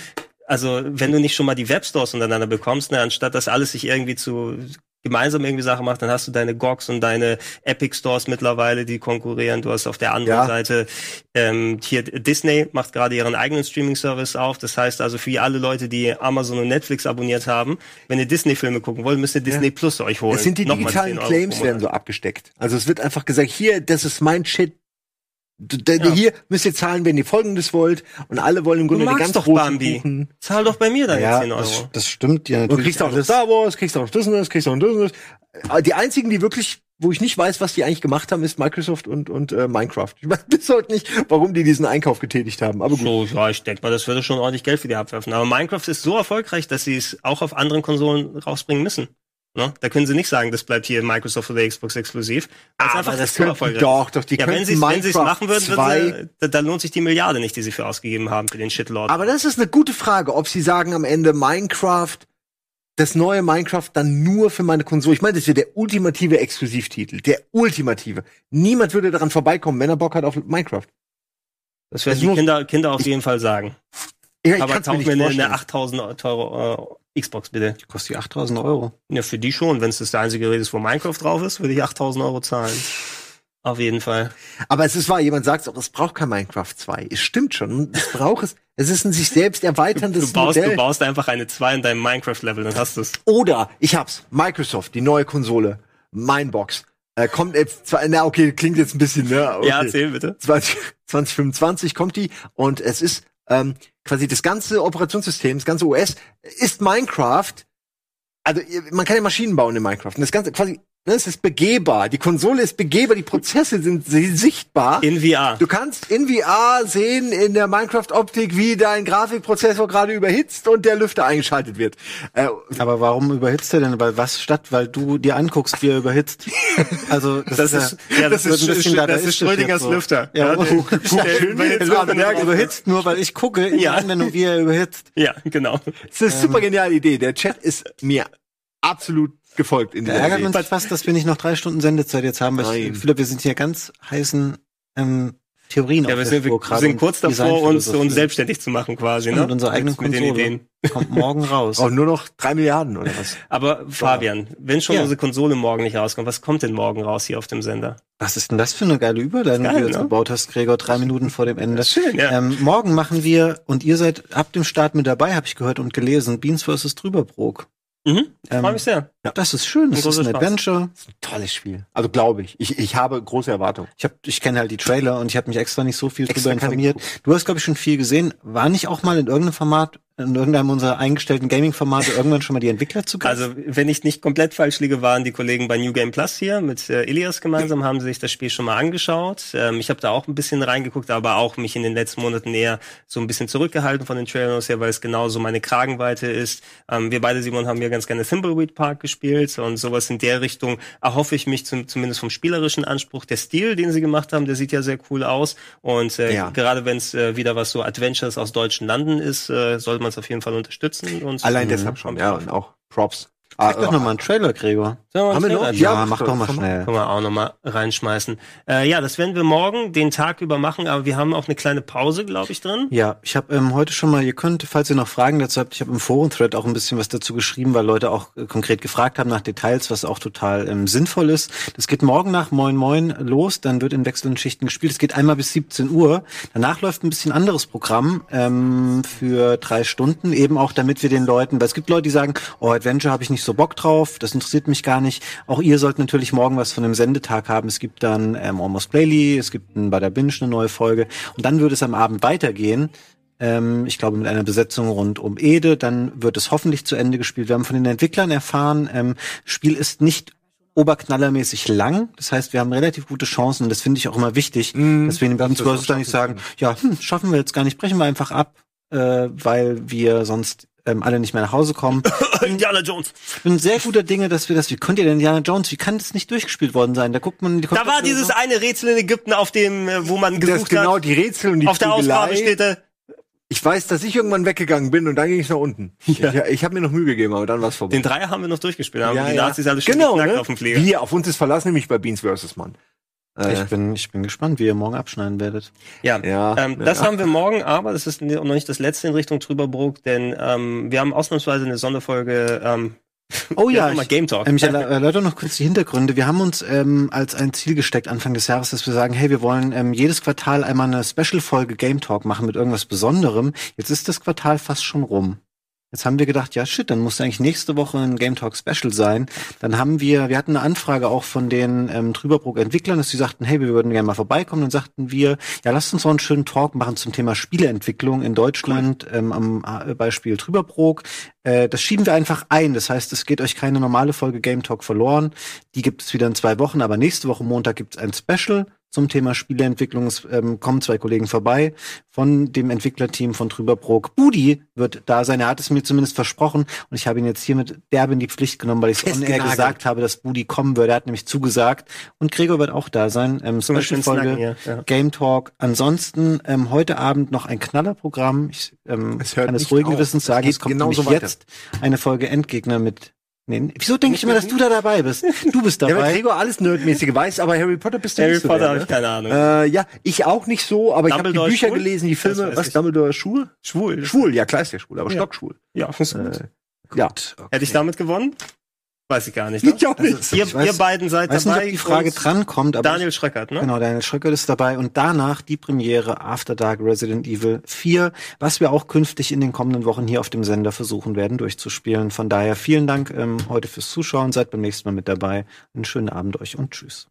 also wenn du nicht schon mal die Webstores untereinander bekommst, ne, anstatt das alles sich irgendwie zu gemeinsam irgendwie Sachen macht, dann hast du deine GOGs und deine Epic Stores mittlerweile, die konkurrieren. Du hast auf der anderen ja. Seite ähm, hier Disney macht gerade ihren eigenen Streaming-Service auf. Das heißt also für alle Leute, die Amazon und Netflix abonniert haben, wenn ihr Disney-Filme gucken wollt, müsst ihr Disney ja. Plus euch holen. Es sind die digitalen Claims werden so abgesteckt. Also es wird einfach gesagt, hier, das ist mein Shit, ja. Hier müsst ihr zahlen, wenn ihr folgendes wollt. Und alle wollen im Grunde die ganz doch Bambi. Kuchen. Zahl doch bei mir deine ja, 10 Euro. Das, das stimmt ja natürlich. Du kriegst auch noch Star Wars, kriegst auch noch Disney, kriegst auch noch Disney. Die einzigen, die wirklich wo ich nicht weiß, was die eigentlich gemacht haben, ist Microsoft und, und äh, Minecraft. Ich weiß bis heute nicht, warum die diesen Einkauf getätigt haben. Aber gut. So, ja, ich denke mal, das würde schon ordentlich Geld für die abwerfen. Aber Minecraft ist so erfolgreich, dass sie es auch auf anderen Konsolen rausbringen müssen. Ne? Da können sie nicht sagen, das bleibt hier Microsoft oder Xbox exklusiv. Ist aber das könnten doch, doch, die ja, wenn sie es machen würden, würden sie, dann lohnt sich die Milliarde nicht, die sie für ausgegeben haben für den Shitlord. Aber das ist eine gute Frage, ob sie sagen am Ende Minecraft, das neue Minecraft dann nur für meine Konsole. Ich meine, das wäre der ultimative Exklusivtitel, der ultimative. Niemand würde daran vorbeikommen, wenn er Bock hat auf Minecraft. Das werden die Kinder, Kinder auf jeden Fall sagen. Ja, aber kann's mir vorstellen. eine 8000 Euro Xbox bitte. Die kostet die 8000 Euro. Ja, für die schon. Wenn es das der einzige Gerät ist, wo Minecraft drauf ist, würde ich 8000 Euro zahlen. Auf jeden Fall. Aber es ist wahr, jemand sagt auch, es braucht kein Minecraft 2. Es stimmt schon. Es braucht es. Es ist ein sich selbst erweiterndes Du baust, Modell. du baust einfach eine 2 in deinem Minecraft-Level, dann hast du's. Oder ich hab's. Microsoft, die neue Konsole, Minebox. Äh, kommt jetzt zwar, na okay, klingt jetzt ein bisschen, ne? Okay. Ja, erzähl bitte. 20, 2025 kommt die und es ist ähm, quasi das ganze Operationssystem, das ganze OS ist Minecraft. Also man kann ja Maschinen bauen in Minecraft. Und das ganze quasi, es ist begehbar. Die Konsole ist begehbar, die Prozesse sind si- sichtbar. In VR. Du kannst in VR sehen in der Minecraft-Optik, wie dein Grafikprozessor gerade überhitzt und der Lüfter eingeschaltet wird. Äh, Aber warum überhitzt er denn? Weil was statt, weil du dir anguckst, wie er überhitzt. Also das, Das ist, ja, das, wird ist, ein bisschen das ist Schrödingers so. Lüfter. Ja, der- oh, der- der Lüfter Berg drauf überhitzt nur, weil ich gucke in Ja. die Anwendung, wie er überhitzt. Ja, genau. es ist eine super geniale Idee. Der Chat ist mir absolut gefolgt in dieser ärgert Idee. uns halt fast, dass wir nicht noch drei Stunden Sendezeit jetzt haben, weil Nein. ich Philipp, wir sind hier ganz heißen ähm, Theorien Ja, auf wir der sind, wir sind und kurz davor, uns, uns selbstständig zu machen quasi. Ne? mit unserer eigenen mit, mit den Konsole. Ideen. Kommt morgen raus. Auch nur noch drei Milliarden oder was? Aber Fabian, wenn schon Ja. unsere Konsole morgen nicht rauskommt, was kommt denn morgen raus hier auf dem Sender? Was ist denn das für eine geile Überleitung, Geil, die du jetzt ne? gebaut hast, Gregor, drei Minuten vor dem Ende. Schön, ja. Ähm, morgen machen wir, und ihr seid ab dem Start mit dabei, habe ich gehört und gelesen, Beans vs. Drüberbrook. Mhm. Ähm, Freue mich sehr. Das ist schön, das ist großer ein Spaß. Adventure. Tolles Spiel. Also glaube ich. ich. Ich habe große Erwartungen. Ich, hab, ich kenne halt die Trailer und ich habe mich extra nicht so viel Extra drüber keine informiert. Du hast, glaube ich, schon viel gesehen. War nicht auch mal in irgendeinem Format, in irgendeinem unserer eingestellten Gaming-Formate irgendwann schon mal die Entwickler zu? Also, wenn ich nicht komplett falsch liege, waren die Kollegen bei New Game Plus hier mit äh, Ilias gemeinsam, haben sie sich das Spiel schon mal angeschaut. Ähm, ich habe da auch ein bisschen reingeguckt, aber auch mich in den letzten Monaten eher so ein bisschen zurückgehalten von den Trailers her, weil es genauso meine Kragenweite ist. Ähm, wir beide, Simon, haben ja ganz gerne Thimbleweed Park gespielt und sowas in der Richtung erhoffe ich mich zum, zumindest vom spielerischen Anspruch. Der Stil, den sie gemacht haben, der sieht ja sehr cool aus und äh, Ja. gerade wenn es äh, wieder was so Adventures aus deutschen Landen ist, äh, sollte man es auf jeden Fall unterstützen. Und Allein Mhm. deshalb schon, ja. Und auch Props. Sag doch noch mal einen Trailer, Gregor. Haben wir noch? Ja, Ja, mach doch mal schnell. Können wir auch noch mal reinschmeißen. Äh, ja, das werden wir morgen den Tag über machen, aber wir haben auch eine kleine Pause, glaube ich, drin. Ja, ich habe ähm, heute schon mal, ihr könnt, falls ihr noch Fragen dazu habt, ich habe im Forum-Thread auch ein bisschen was dazu geschrieben, weil Leute auch äh, konkret gefragt haben nach Details, was auch total ähm, sinnvoll ist. Das geht morgen nach Moin Moin los, dann wird in wechselnden Schichten gespielt. Es geht einmal bis 17 Uhr. Danach läuft ein bisschen anderes Programm ähm, für drei Stunden, eben auch damit wir den Leuten, weil es gibt Leute, die sagen, oh, Adventure habe ich nicht so Bock drauf, das interessiert mich gar nicht. Auch ihr sollt natürlich morgen was von dem Sendetag haben. Es gibt dann ähm, Almost Playly, es gibt ein, bei der Binge eine neue Folge und dann wird es am Abend weitergehen. Ähm, ich glaube mit einer Besetzung rund um Ede. Dann wird es hoffentlich zu Ende gespielt. Wir haben von den Entwicklern erfahren, ähm, Spiel ist nicht oberknallermäßig lang. Das heißt, wir haben relativ gute Chancen und das finde ich auch immer wichtig, Mhm. dass wir in es vs. dann nicht sagen, ja, hm, schaffen wir jetzt gar nicht, brechen wir einfach ab, äh, weil wir sonst ähm, alle nicht mehr nach Hause kommen. Indiana Jones. Ich bin sehr guter Dinge, dass wir das, wie könnt ihr denn Indiana Jones, wie kann das nicht durchgespielt worden sein? Da guckt man, die Da war dieses eine Rätsel in Ägypten, auf dem, äh, wo man Das gesucht genau hat. die Rätsel und die Auf der Ausgabe steht da, Ich weiß, dass ich irgendwann weggegangen bin und dann ging ich nach unten. Ja. Ich, ich habe mir noch Mühe gegeben, aber dann war es vorbei. den Dreier haben wir noch durchgespielt, haben Ja, die ja. Nazis alle schon genau, ne? auf dem Flieger. Wir, auf uns ist Verlass nämlich bei Beans vs. Mann. Äh, Ich bin, ich bin gespannt, wie ihr morgen abschneiden werdet. Ja, Ja, ähm, das ja. haben wir morgen, aber das ist noch nicht das letzte in Richtung Trüberbrook, denn ähm, wir haben ausnahmsweise eine Sonderfolge ähm, Oh ja, ich, Game Talk. ähm, ich erläutere noch kurz die Hintergründe. Wir haben uns ähm, als ein Ziel gesteckt Anfang des Jahres, dass wir sagen, hey, wir wollen ähm, jedes Quartal einmal eine Special-Folge Game Talk machen mit irgendwas Besonderem. Jetzt ist das Quartal fast schon rum. Jetzt haben wir gedacht, ja shit, dann muss eigentlich nächste Woche ein Game Talk Special sein. Dann haben wir, wir hatten eine Anfrage auch von den ähm, Trüberbrook Entwicklern, dass sie sagten, hey, wir würden gerne mal vorbeikommen. Dann sagten wir, ja, lasst uns so einen schönen Talk machen zum Thema Spieleentwicklung in Deutschland cool. ähm, am äh, Beispiel Trüberbrook. Äh, das schieben wir einfach ein. Das heißt, es geht euch keine normale Folge Game Talk verloren. Die gibt es wieder in zwei Wochen, aber nächste Woche Montag gibt es ein Special zum Thema Spieleentwicklung. Es ähm, kommen zwei Kollegen vorbei von dem Entwicklerteam von Trüberbrook. Budi wird da sein. Er hat es mir zumindest versprochen und ich habe ihn jetzt hiermit derb in die Pflicht genommen, weil ich on air gesagt habe, dass Budi kommen würde. Er hat nämlich zugesagt und Gregor wird auch da sein. Ähm, Special-Folge, ja. Game Talk. Ansonsten ähm, heute Abend noch ein Knallerprogramm. Ich ähm, kann es ruhigen Gewissens sagen, es kommt nämlich jetzt eine Folge Endgegner mit Nee, wieso denke ich immer, dass du da dabei bist? Du bist dabei. Ja, weil Gregor alles Nerdmäßige weiß, aber Harry Potter bist du Harry nicht so. Harry Potter habe ich keine Ahnung. Äh, ja, ich auch nicht so, aber ich habe die Bücher schwul? gelesen, die Filme. Was, Dumbledore schwul? Schwul. Schwul, ja klar ist der schwul, aber ja. stockschwul. Ja, findest du gut. Äh, ja. Okay. Hätte ich damit gewonnen? Weiß ich gar nicht. Ne? Ich auch nicht. Also, ihr, weiß, ihr, beiden seid weiß dabei. Nicht, ob die Frage dran kommt, aber Daniel Schröckert, ne? Genau, Daniel Schröckert ist dabei und danach die Premiere After Dark Resident Evil 4, was wir auch künftig in den kommenden Wochen hier auf dem Sender versuchen werden durchzuspielen. Von daher vielen Dank ähm, heute fürs Zuschauen, seid beim nächsten Mal mit dabei. Einen schönen Abend euch und tschüss.